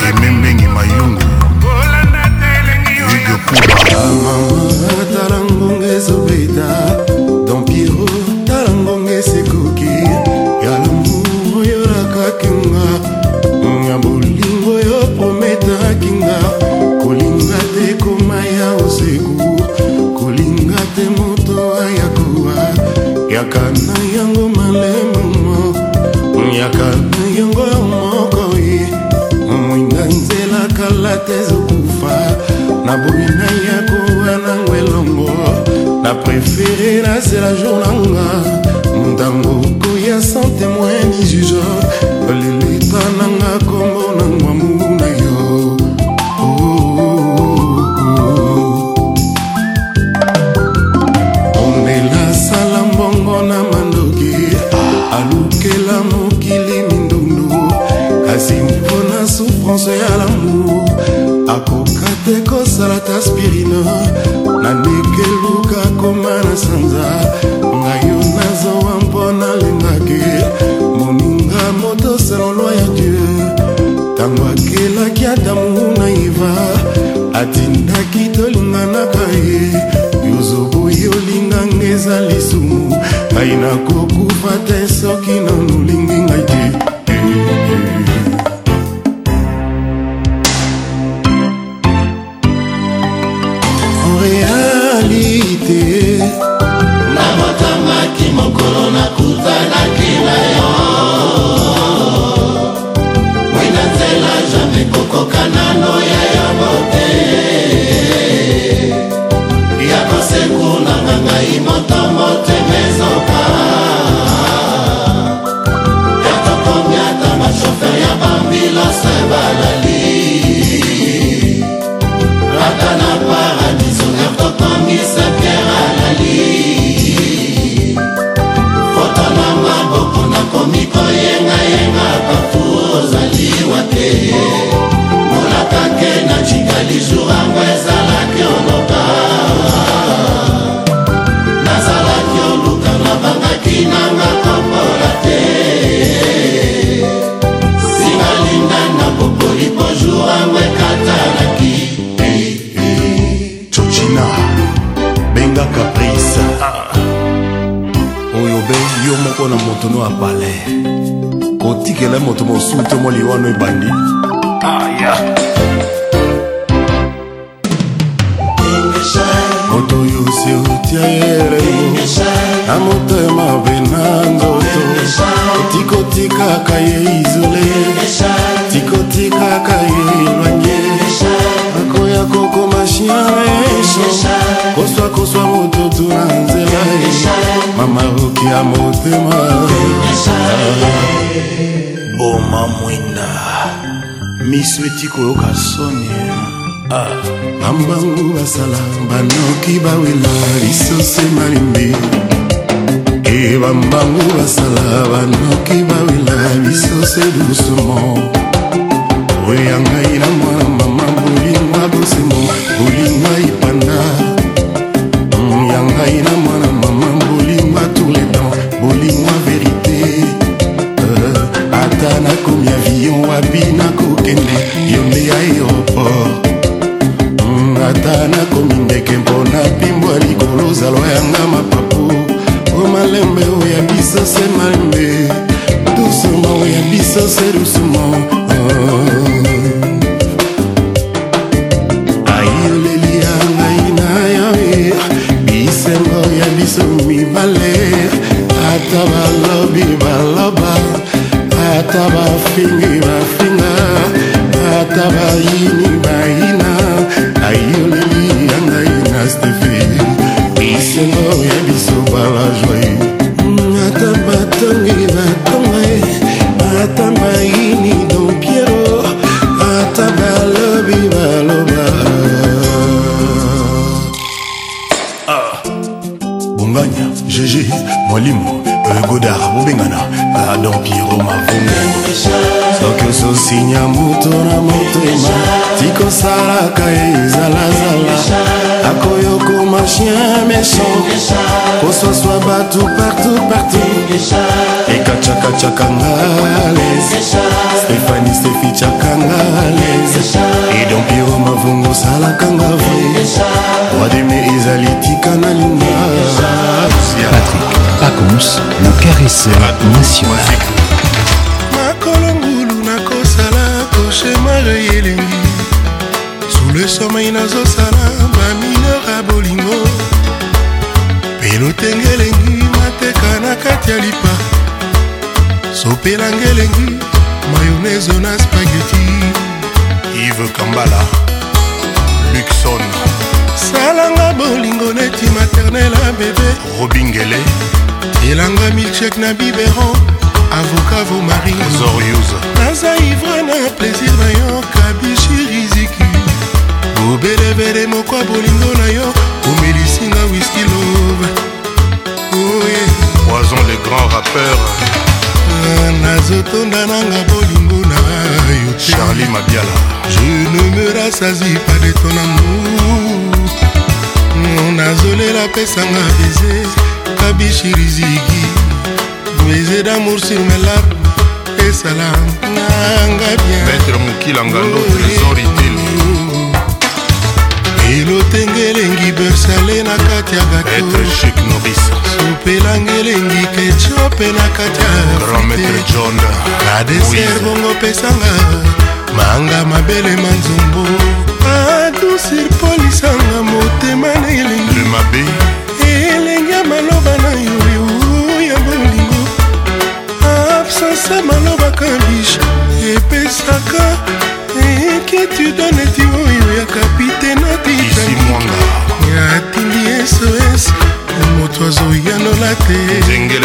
emembengi mayungu hugo kuba boyi na yako wanango elongo na prefere nazela jour nanga ntango koya sans témoin ni juge lelita nanga kombo na ngwamu na yo ondela sala mbongo na mandoki alukela mokili mindundu kasi mpona souffrance ya lamo nasalaka aspirino nanekeluka koma na sanza ngai yo nazowa mpo nalingaki moninga moto selolwa ya dieu ntango akelaki adamu na iva atindaki tolinganaka ye yozoboyi olingange eza lisumu ngai nakokufa te soki nanolingi ngai moto mosulu te mwa liwano ebandi moto yusi utia yeremo na motema mpe na nzoto tikotikaka ye izole tikotikaka ye elwange akoya kokoma shia eso koswa koswa motutu na nzela mama oki ya motema koma mwina miso eti koyoka soni ah. bambangu basala banoki bawela lisoso emalimbi e bambangu basala banoki bawela lisoso edusumo oya ngai na mwana mama bolingwa bosemo bolingwa ipanda mm, ya ngai na mwana ata nakomi avion wapi nakokende yo nde aéroport hmm, ata nakomi ndeke mpona pimbwa likolo ozalwa yanga mapapu o oh, malembe oya biso se malembe dusuma oya biso se dusuma oh. chakangale stefani stefi chakangale edon piero mavongo osalakanga vrai wademe ezali tika na linga patrik pacons le caresseur national makolo ngulu nakosala koshemare elengi sous le sommeil nazosala bamineur ya bolingo pe lotengelengi mateka na kati ya lipa sope nanga elengi mayonnaise na spageti ive kambala luxon salanga bolingo neti maternel a bebe robingele elanga milchek na biberon avoka vomari zoriuse naza ivre na plaisir na yo kabishiriziki obelebele moko ya bolingo na yo omelisinga wiskilove oye oh, yeah. poison le grand rappeur nazotonda nanga bolingo na yo charli mabiala je ne me rasasi pas de ton amour nazolela pesanga baiser kabishiriziki baiser d'amour sur mes larmes esala nanga bien maître mokilangando trésor itil elotengelengi bersale na kati ya gatosupelangelengi ketiope na kati ya adeser bongo pesanga manga mabele manzombo adusir polisanga motema na elengi elengi ya maloba na yo ya bolingo absence ya maloba kabisha epesaka inquiétude neti oyo ya kapitene atindi sos moto azoyanola te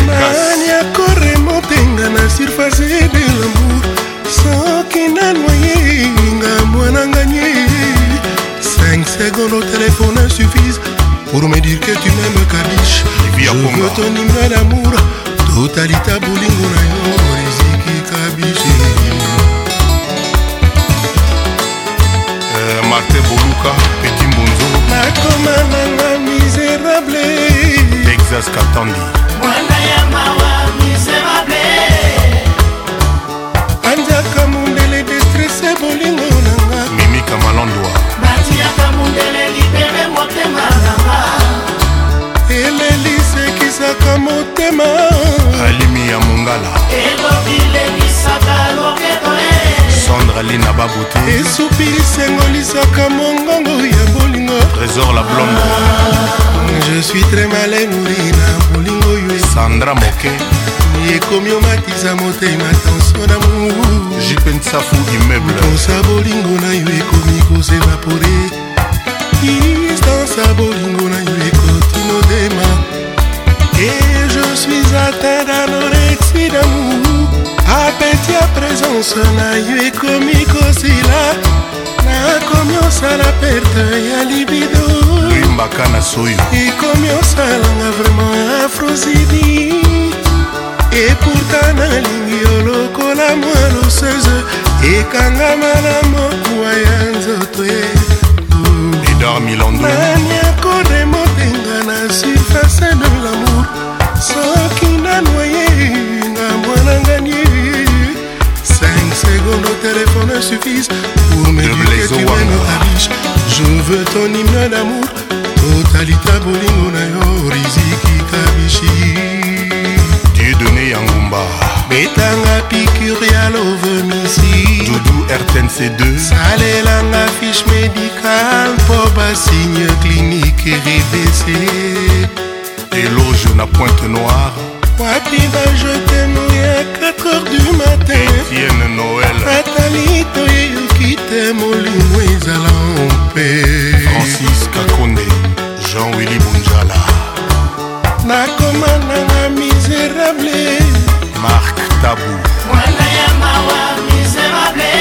mani akoremotenga na surface de lamour soki nanoye nga mwananga nye 5 secondes au téléphone insuffise pour me dire que tu m'aimes kabiche je veux ton hymne d'amour totalita bolingo na yo ester boluka petimbonzo nakoma nanga misérable texas katandi mwana ya mawa misérable anjaka mondele destrese bolingo nanga mimika malandwa batiaka mondele libere motema nanga elelisekisaka motema alimi ya mongala elobi alexandre lina babuti esupi lisengolisaka mongongo ya bolingo trésor la blonde je suis très malengoli na bolingo oyo sandra moke ekomi omatisa motema tension na mou jipensafu immeuble posa bolingo na yo ekomi kosevapore distance ya bolingo na yo kotia présence na yo ekomi kosila nakomi osala perte ya libido limbaka na soyo ekomi osalanga vraimen afrosidi epurta nalingi yo lokola mwa loseuse ekangama na mokuwa ya nzoto e nani akoremotenga na surface de Nos, nos téléphones suffisent pour me dire que tu m'aimes Abish Je veux ton hymne d'amour totalita bolingo na yo riziki kabishi diedone ya ngumba betanga pikure ya lovemisi dudu rtnc2 salelanga fiche médical mpo basigne clinique rdc eloge na pointe noire wapi bajetenu ya 4h du matin etienne noel natali toyeyoki te molimo ezala mpe francis kakonde jean willi bunjala nakoma nanga miserable mark tabu mwana ya mawa miserable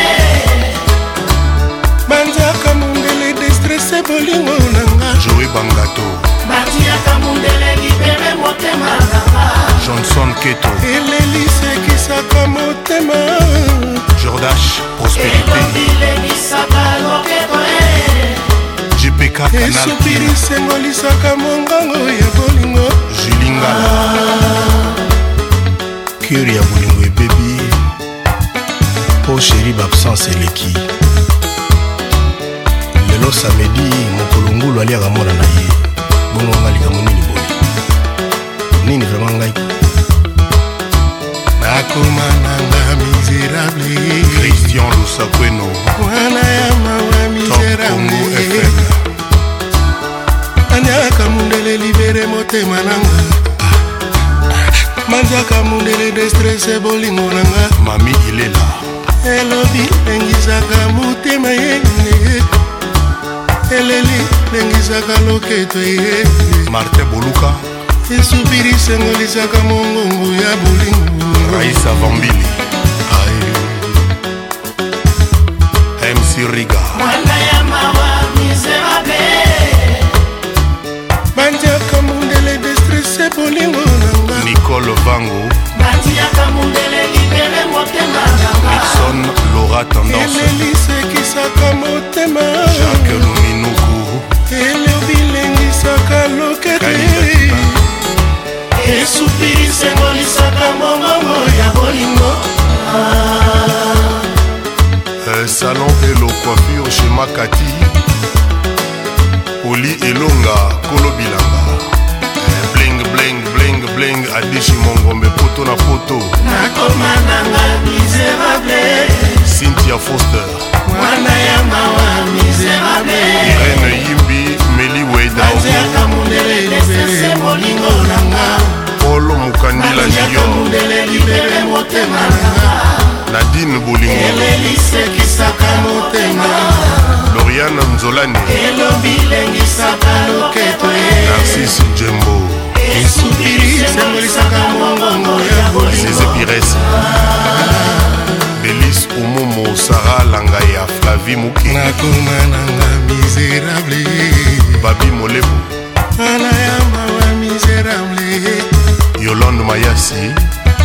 banzaka mondele destrese bolingo nanga joe bangato batiaka mondele libere motema johnson keto eleli sekisaka motema jordash prospéritéelelisaka loketo jpk esoki lisengolisaka mongongo ya bolingo julingala ah. cure ya bolingo ebebi mpo sheri babsence eleki lelo samedi mokolo ngulu aliaka mwana na ye bongo nga likambo nini boye nini vraimen ngai nakoma nanga miserable christian lusakweno wana ya mawa miserable andiaka mundele libere motema nanga manzaka mundele destrese bolingo nanga mami ilela elobi engisaka motema yene eleli nengisaka loketo ye marte boluka esubiri sengolisaka mongongo ya bolingo raisa vambili mc riga bandiaka mondele destrese bolingo nanga nicole vango bandiaka mondele libere motema nanga ipson laura tendance elelisekisaka motema jacques kati poli elonga kolo bilanga bling bling bling bling adishi mongombe poto na poto nakoma nanga miserable cynthia foster mwana ya mawa miserable irene yimbi meli wedaaka mondele lesese molingo nanga polo mokandila junior motema nanga nadine bolingo elisekisaka motema loriana nzolani elobilengisaka loketo narcise jembo esupiri esengolisaka mongongo ya bolingo pires belis omomo sara langa ya flavi moke nakoma nanga miserable babi molebo ana ya mawa miserable yolande mayasi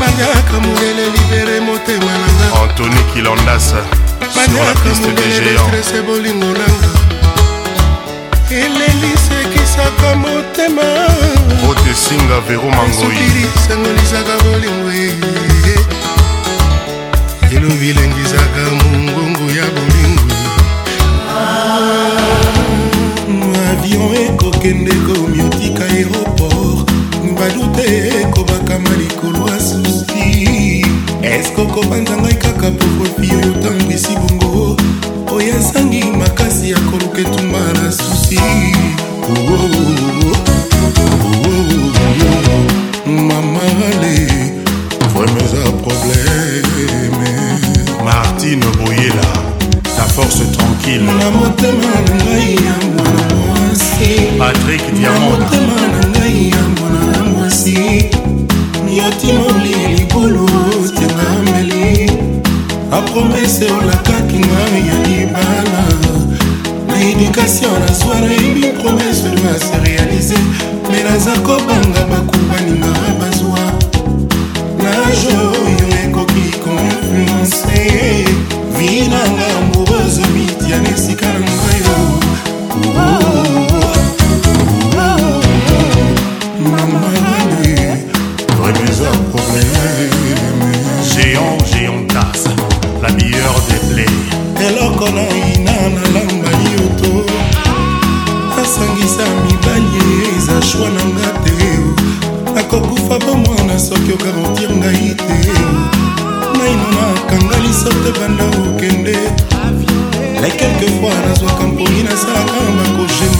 banyaka mondele libere motema nanga antony kilandasa banyaka mondeletrese bolingo nanga eleli sekisaka motema otesinga vero mangoi esangolisaka bolingo eh, eh, eh. elobi lengisaka mongongo ya bolingo ah, avion ekokende komiotika aéroport badute ekobakama likolo ya susi eske okopanza ngai kaka prokofi oyo otambwisi bongo oyo esangi makasi ya koluka etumba na susi mamale vraiment eza probleme martine boyela ta force tranquille na motema na ngai ya mwana mwasi patrik diamond na motema na ngai ya mpasi yotinoli libulu tengambeli apromese olakaki ngai ya libala na edukation nazwara ebi promese oyo aserealize me naza kobanga bakubaninga bazwa nage oyo ekoki koinfluence vi nanga amoureuse mitiana esika okoki ogarantir ngai te naino nakanga lisoto ebanda okende la eh. quelquefois nazwaka mponi nasalaka bakogema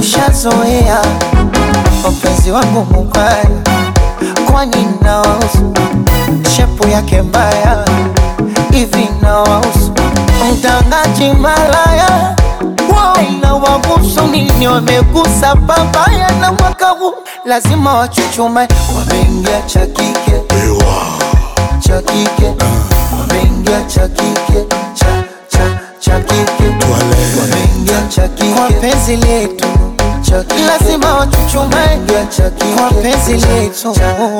tushazoea mpenzi wangu mubaya, kwani nawahusu shepu yake mbaya hivi, nawahusu mtangaji malaya inawahusu nini? Wamegusa babaya na mwaka huu lazima wachuchume, wameingia cha kike cha kike, ah. wameingia chakike, kike cha cha chakike. kike, wameingia cha kike kwa penzi letu chaki, lazima wachuchumae kwa penzi letu ah,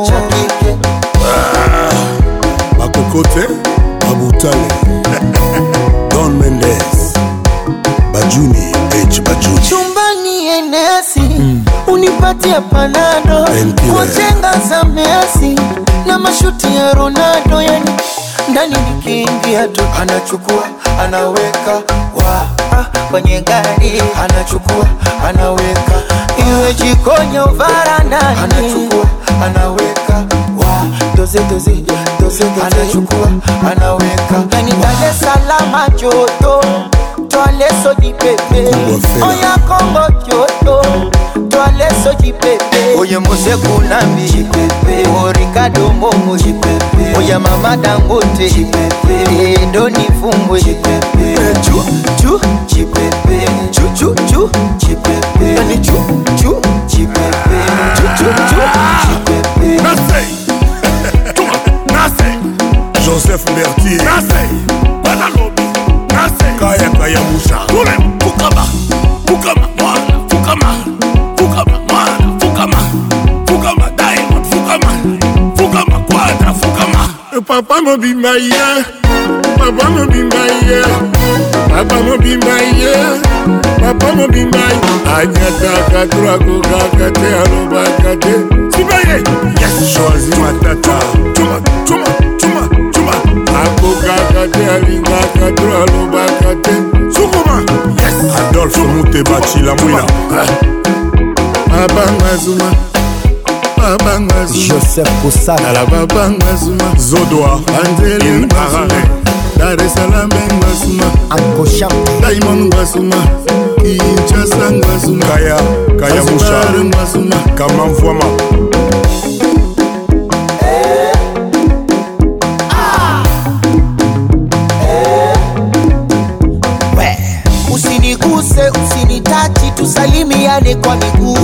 Makokote Mabutale Don Mendes Bajuni H Bajuni chumbani enesi mm. unipatie panado Kwa jenga za Messi na mashuti ya Ronaldo, yani ndani nikiingia tu anachukua anaweka wow. kwenye gari anachukua anaweka iwe jikonye uvaranani tale salama joto twaleso dipepe oya kongo joto tole so chipepe oye Museku Nambi chipepe Mbongo chipepe oye mama Dangote chipepe Ndoni Fumbwe chipepe eh, chu chu chipepe chu chu chu chipepe yani chu chu chipepe chu chu chu chipepe nasei Nase. Joseph Mertier Nase. bana lobi Nase. kaya kaya musha kule kukaba papa mobimba ye papa mobimba ye papa mobimba ye papa mobimba ye anyataka trakokaka te alobaka te sibaye yeshoazi matata tuma tuma tuma tuma akokaka te alingaka to alobaka te sukuma yes adolfe mutebacila mwina ah. abanga zuma nala banga joseph kosala nala babanga zuma zodoa anzelin arare dar esalame ngasuma akosha daimon ngasuma kinshasa ngasuma kaya kaya musha ngasuma kamamvwama Usiniguse, usinitachi, tusalimiane kwa miguu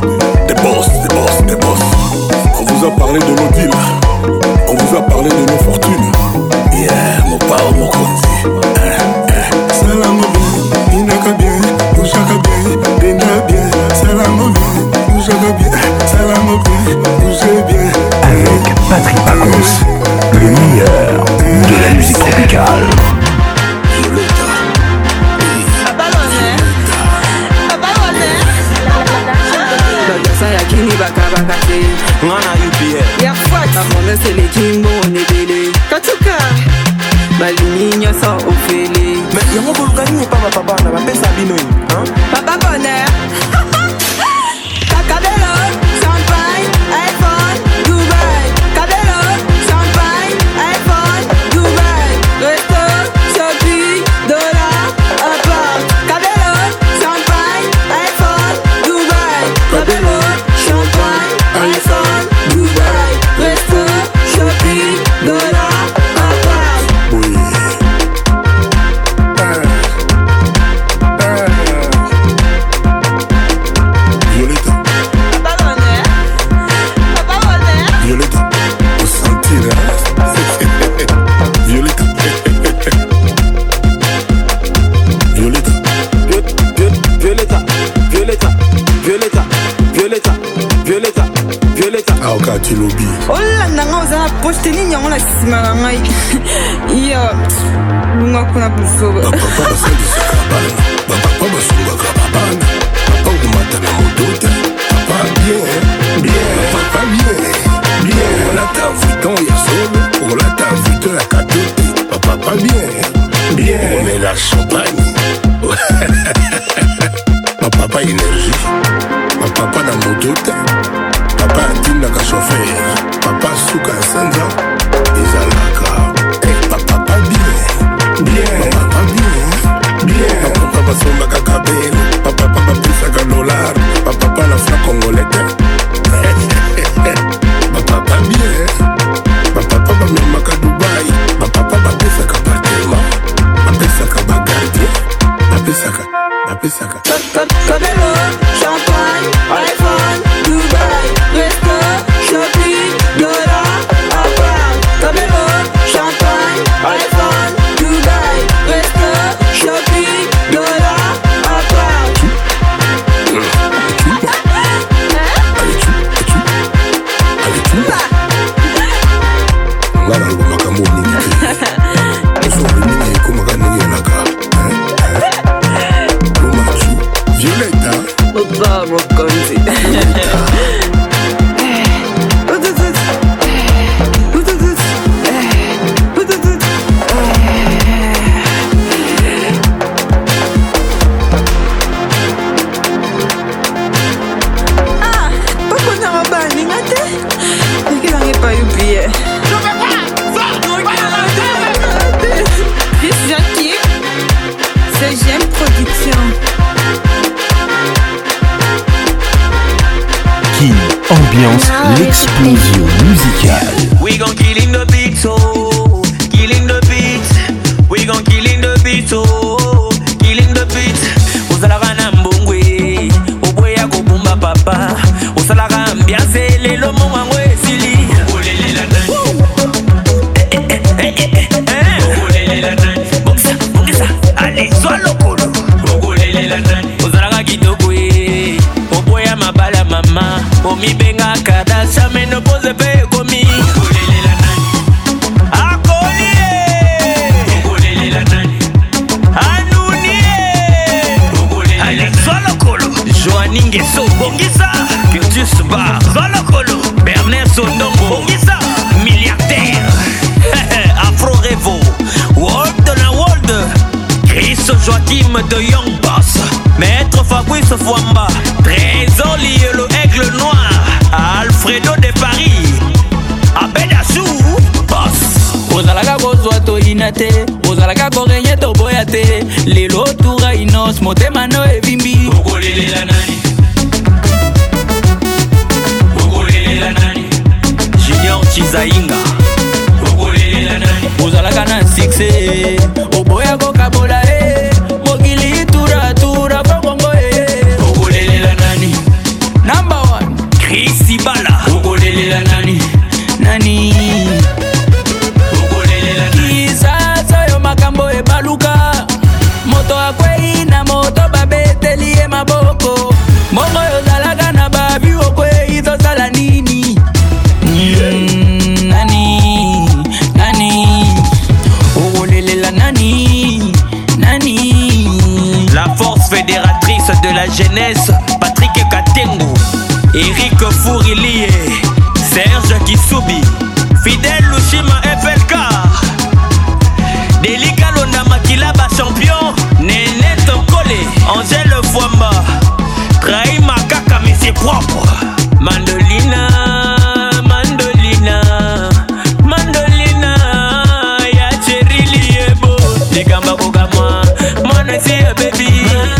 Des boss, des des On vous a parlé de nos villes On vous a parlé de nos fortunes. Yeah, mon pao, mon conti. bien, bien, bien. bien, bien. Avec Patrick Pacos, le meilleur de la musique tropicale. Gracias. can see eh, a baby.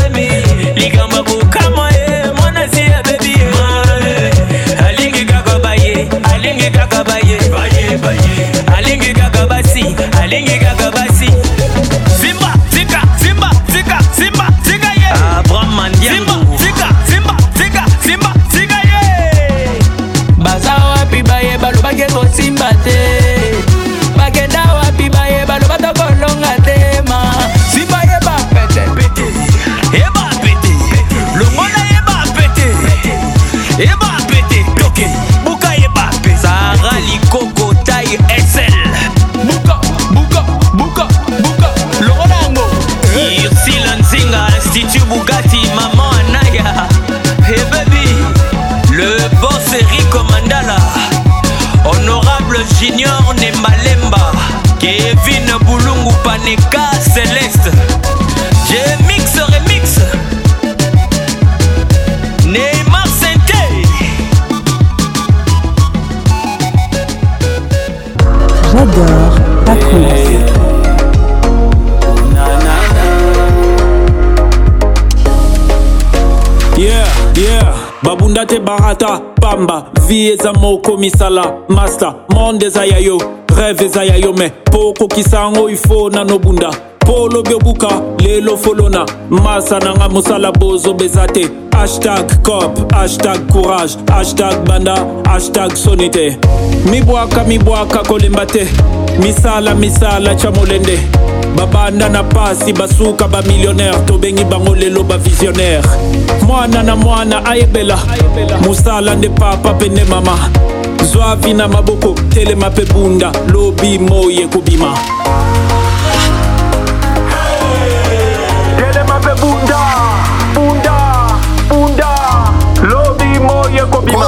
banda te barata pamba vi eza moko misala masta monde eza ya yo rêve eza ya yo me mpo okokisa yango ifo nanobunda mpo olobi obuka lelo folona masa nanga mosala bozobeza te hashtag cop hashtag courage hashtag banda hashtag soni te mibwaka mibwaka kolemba te misala misala tya molende babanda na pasi basuka bamillionnaire tobengi bango lelo bavisionnaire mwana na mwana ayebela mosala nde papa mpe nde mama zwavi na maboko telema mpe bunda lobi moi ekobima telema mpe bunda bunda bunda lobi moi ekobima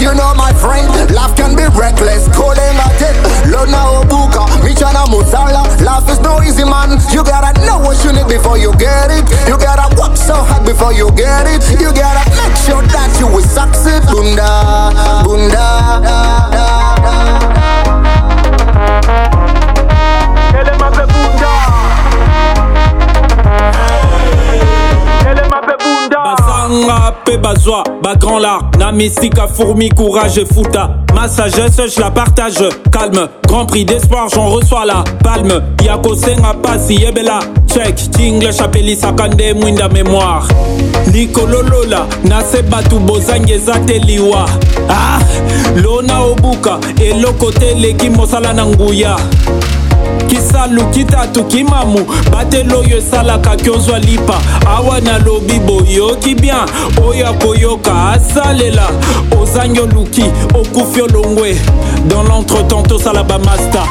You know my friend, life can be reckless. Calling a dick, Lona Obuka, China mozzarella. Life is no easy, man. You gotta know what you need before you get it. You gotta work so hard before you get it. You gotta make sure that you will succeed. Bunda, bunda, da, da, da. ngape bazwa bagrand l'art na mystique fourmi courage fouta ma sagesse je la partage calme grand prix d'espoir j'en reçois la palme ya kosenga pasi yebela check tinglish apelisaka nde mwinda mémoire likolo lola na se bato bozangi eza te liwa ah lona obuka eloko te eleki mosala na nguya kisalu kitatu kimamu batelo oyo esalaka kyozwa lipa awa nalobi boyoki bien oyo akoyoka asalela ozangi oluki okufi olongwe dans l'entretemps tosala bamasta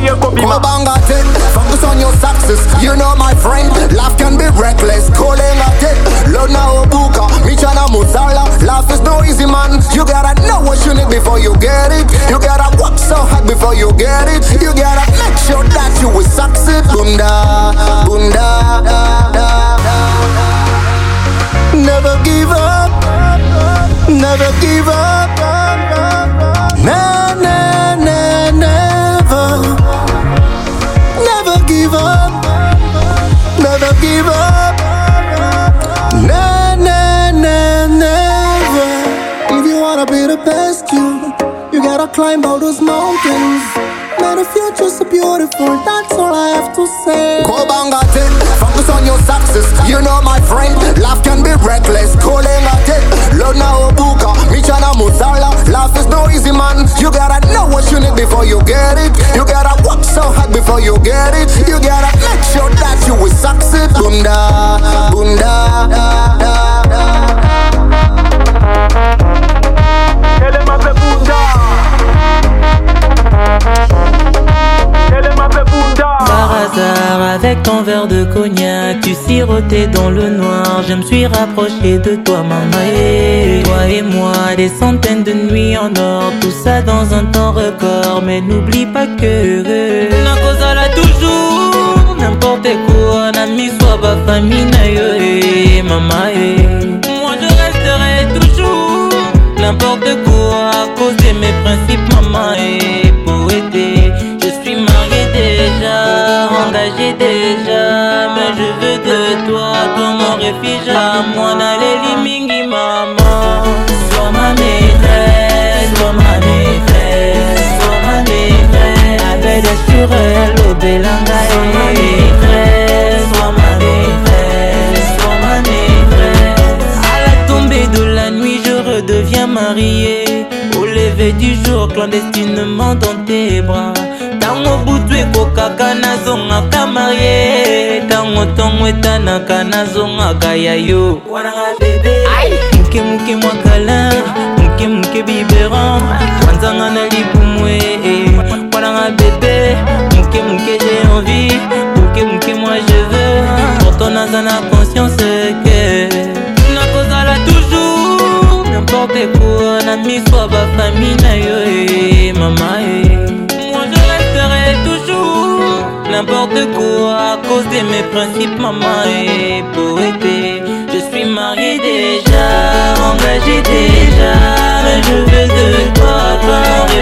here could be my banga at Focus on your success. You know my friend, life can be reckless. Calling at it. Lona Obuka, Michana Musala. Life is no easy man. You gotta know what you need before you get it. You gotta work so hard before you get it. You gotta make sure that you will succeed. Bunda, bunda, da, da, da, Never give up. Never give up. Never. climb all those mountains. Man, the future's so beautiful, that's all I have to say. Go banga it, focus on your success. You know, my friend, life can be reckless. Calling a tip, Lona Obuka, Michana Musala. Life is no easy, man. You gotta know what you need before you get it. You gotta work so hard before you get it. You gotta make sure that you will succeed. Bunda, bunda, da, da. Par hasard, avec ton verre de cognac, tu sirotais dans le noir. Je me suis rapproché de toi, maman. toi et moi, des centaines de nuits en or, tout ça dans un temps record. Mais n'oublie pas que. La cause toujours, n'importe quoi, mis soit ma famille, maman. Moi je resterai toujours, n'importe quoi, à cause de mes principes, maman. J'ai déjà Mais je veux de toi comme un refuge à moi Liming mingi maman Sois ma maîtresse, sois ma maîtresse Sois ma maîtresse Avec des surelles au Belanda. Eh. Sois ma maîtresse, sois ma maîtresse Sois ma maîtresse À la tombée de la nuit je redeviens marié Au lever du jour clandestinement dans tes bras ntango butu ekokaka nazongaka marie ntango ntongo etanaka nazongaka ya yo mokemoke mwakala mokemoke biberon wanzanga na libumwe wananga bebe mokemoke j'ai envie mokemoke moi je veux pourtant naza na conscience ke nakozala toujours n'importe quoi na miso ya bafamile na yo eh, mama e n'importe quoi à cause de mes principes. Maman est poétée. Je suis marié déjà, engagé déjà. Mais je veux de toi, toi,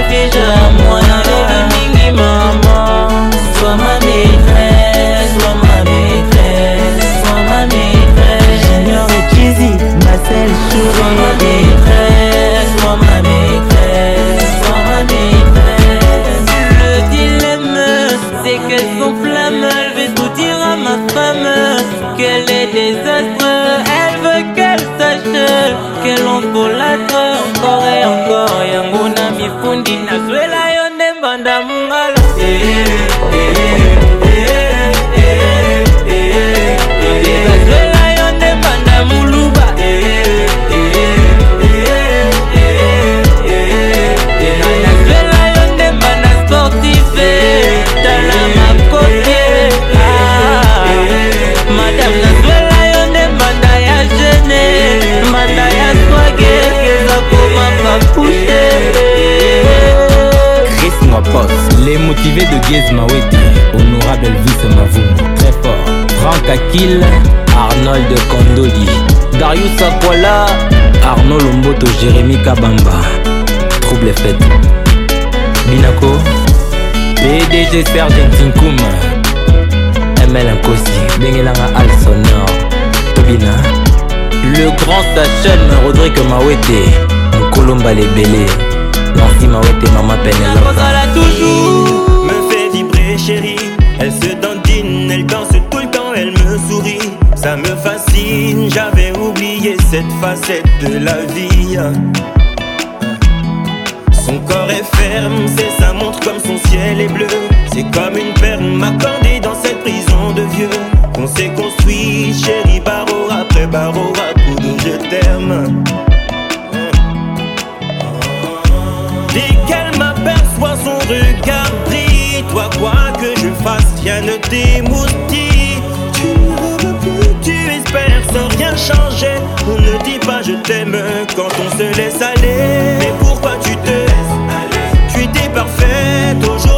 déjà moi. Dans maman, sois ma maîtresse, sois ma maîtresse, sois ma maîtresse. J'ignore et Cheesy, ma seule chérie. Sois ma maîtresse, sois ma maîtresse. Qu'elle sont flammes. elle veut tout dire à ma femme qu'elle est désastreuse. Elle veut qu'elle sache qu'elle en encore et encore. Yanguna mifundi naswela. me pousser. Chris Mopos, les motivés de Giz Mawete, honorable Elvis Mavoum, très fort. Franck Akil, Arnold Kondoli, Darius Akwala, Arnaud Lomboto, Jérémy Kabamba. Trouble fête. Binako, PDG Sergent Tinkouma, ML Nkosi, Bengelanga Al Sonor, Tobina, le grand Sachem Rodrigue Mawete. kolomba lebele mama toujours me fait vibrer chérie elle se dandine elle danse tout le temps elle me sourit ça me fascine j'avais oublié cette facette de la vie son corps est ferme, c'est sa montre comme son ciel est bleu. C'est comme une perle m'accordée dans cette prison de vieux. Qu'on s'est construit, chérie, barreau après barreau, à coup de je t'aime. Dès qu'elle m'aperçoit, son regard brille. Toi, quoi que je fasse, rien ne t'émoustille. Tu ne veux plus, tu espères sans rien changer. On ne dit pas je t'aime quand on se laisse aller. Mais pourquoi tu te laisses aller Tu étais parfaite aujourd'hui.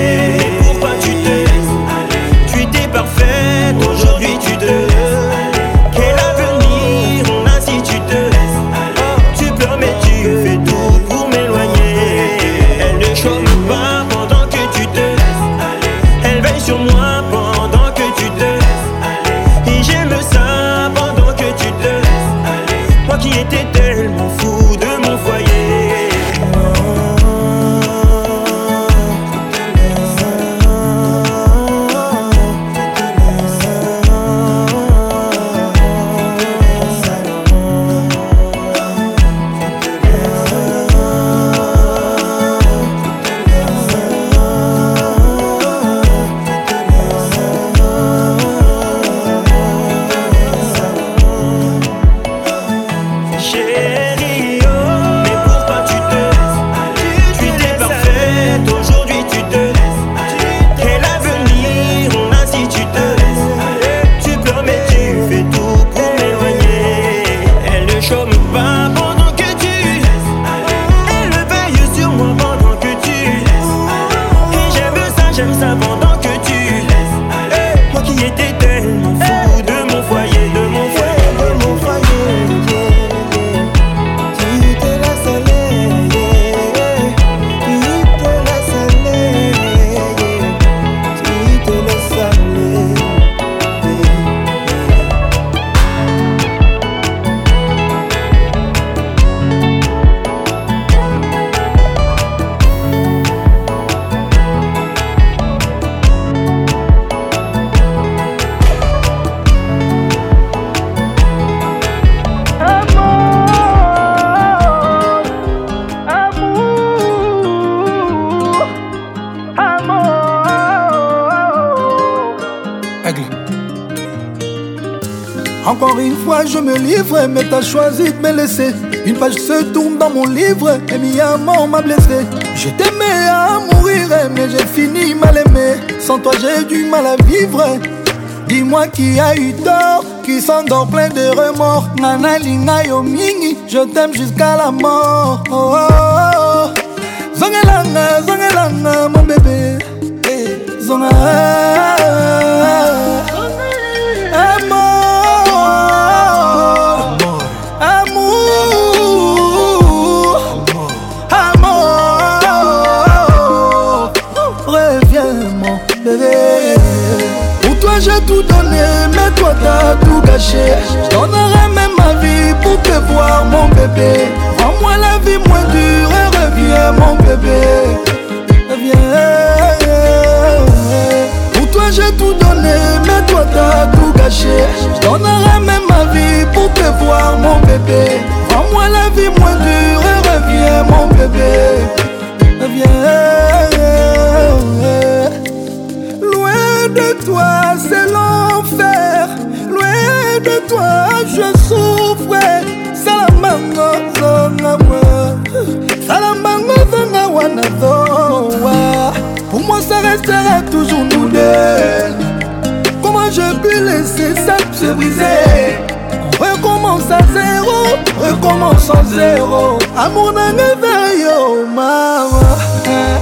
je me livre, mais t'as choisi de me laisser. Une page se tourne dans mon livre, et mi m'a blessé. Je t'aimais à mourir, mais j'ai fini mal aimé. Sans toi, j'ai du mal à vivre. Dis-moi qui a eu tort, qui s'endort plein de remords. Nana Lina yo je t'aime jusqu'à la mort. Oh, oh, oh. mon bébé. Hey, eh, J'donnerais même ma vie pour te voir, mon bébé. vends moi la vie moins dure et reviens, mon bébé. Reviens. Pour toi, j'ai tout donné, mais toi, t'as tout gâché. Je même ma vie pour te voir, mon bébé. vends moi la vie moins dure et reviens, mon bébé. Reviens. Loin de toi, c'est l'enfer. de toi je souffre salamango zonga moi salamango zonga wana zowa pour moi ça restera toujours nous deux comment je puis laisser ça se briser recommence à zéro recommence en zéro amour nanga veille oh mama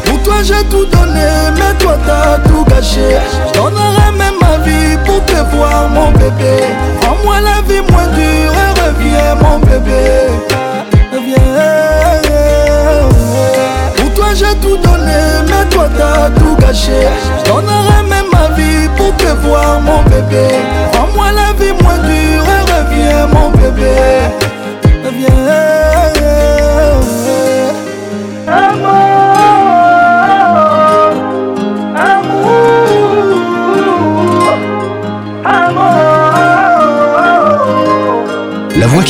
Pour toi j'ai tout donné, mais toi t'as tout caché. Je même ma vie pour te voir, mon bébé. En moi la vie moins dure et reviens, mon bébé. Reviens. Pour toi j'ai tout donné, mais toi t'as tout caché. Je même ma vie pour te voir, mon bébé. En moi la vie moins dure et reviens, mon bébé.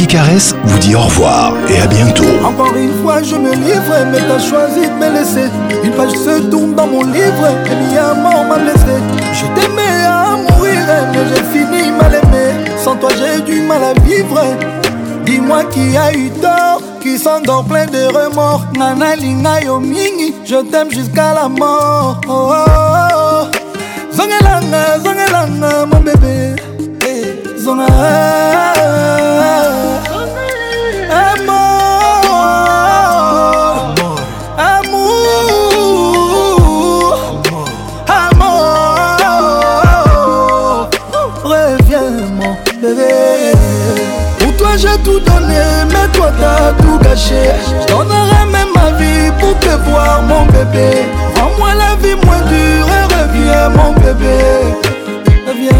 Caresse vous dit au revoir et à bientôt. Encore une fois, je me livre, mais t'as choisi de me laisser. Une page se tourne dans mon livre, et bien mort m'a blessé. Je t'aimais à mourir, mais j'ai fini mal aimé. Sans toi, j'ai du mal à vivre. Dis-moi qui a eu tort, qui s'endort plein de remords. Nana Lina Yomini, je t'aime jusqu'à la mort. Oh, oh, oh. mon bébé. Hey, eh, zongelana. t'as tout gâché Je même ma vie pour te voir mon bébé Rends-moi la vie moins dure et reviens mon bébé Reviens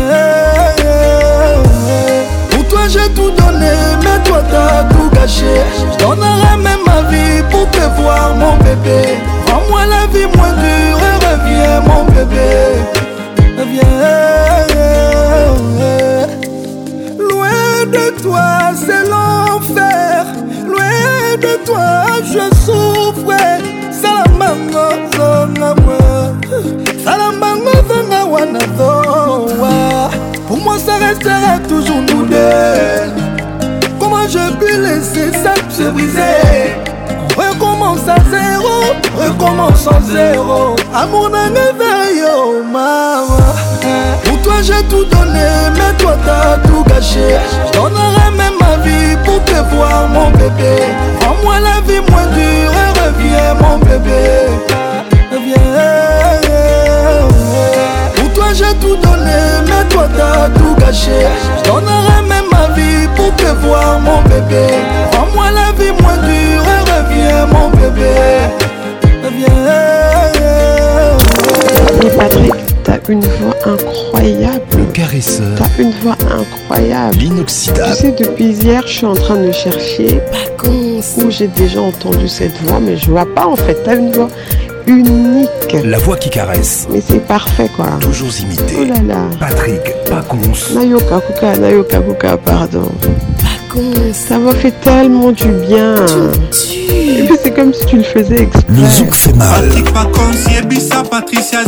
Pour toi j'ai tout donné mais toi t'as tout gâché Je même ma vie pour te voir mon bébé Rends-moi la vie moins dure et reviens mon bébé Reviens Loin de toi c'est l'enfer de toi je souffre salamango zonga moi salamango zonga wana zowa pour moi ça restera toujours nous deux comment je puis laisser ça se briser recommence à zéro recommence en zéro amour d'un éveil oh maman pour toi j'ai tout donné mais toi t'as tout gâché je donnerai même ma vie pour te voir mon bébé Rends-moi la vie moins dure et reviens mon bébé Reviens Pour toi j'ai tout donné mais toi t'as tout gâché Je donnerai même ma vie pour te voir mon bébé Rends-moi la vie moins dure et reviens mon bébé Reviens Patrick, t'as une voix incroyable caresseur. T'as une voix incroyable. L'inoxydable. Tu sais, depuis hier, je suis en train de chercher. Pas con j'ai déjà entendu cette voix, mais je vois pas en fait. T'as une voix unique. La voix qui caresse. Mais c'est parfait quoi. Toujours imité. Oh là là. Patrick Pacons. Nayoka Kuka, Nayoka Kuka, pardon. Pacons. Ça m'a fait tellement du bien. c'est comme si tu le faisais exprès. Le zouk fait mal. Patrick Pacons, Patricia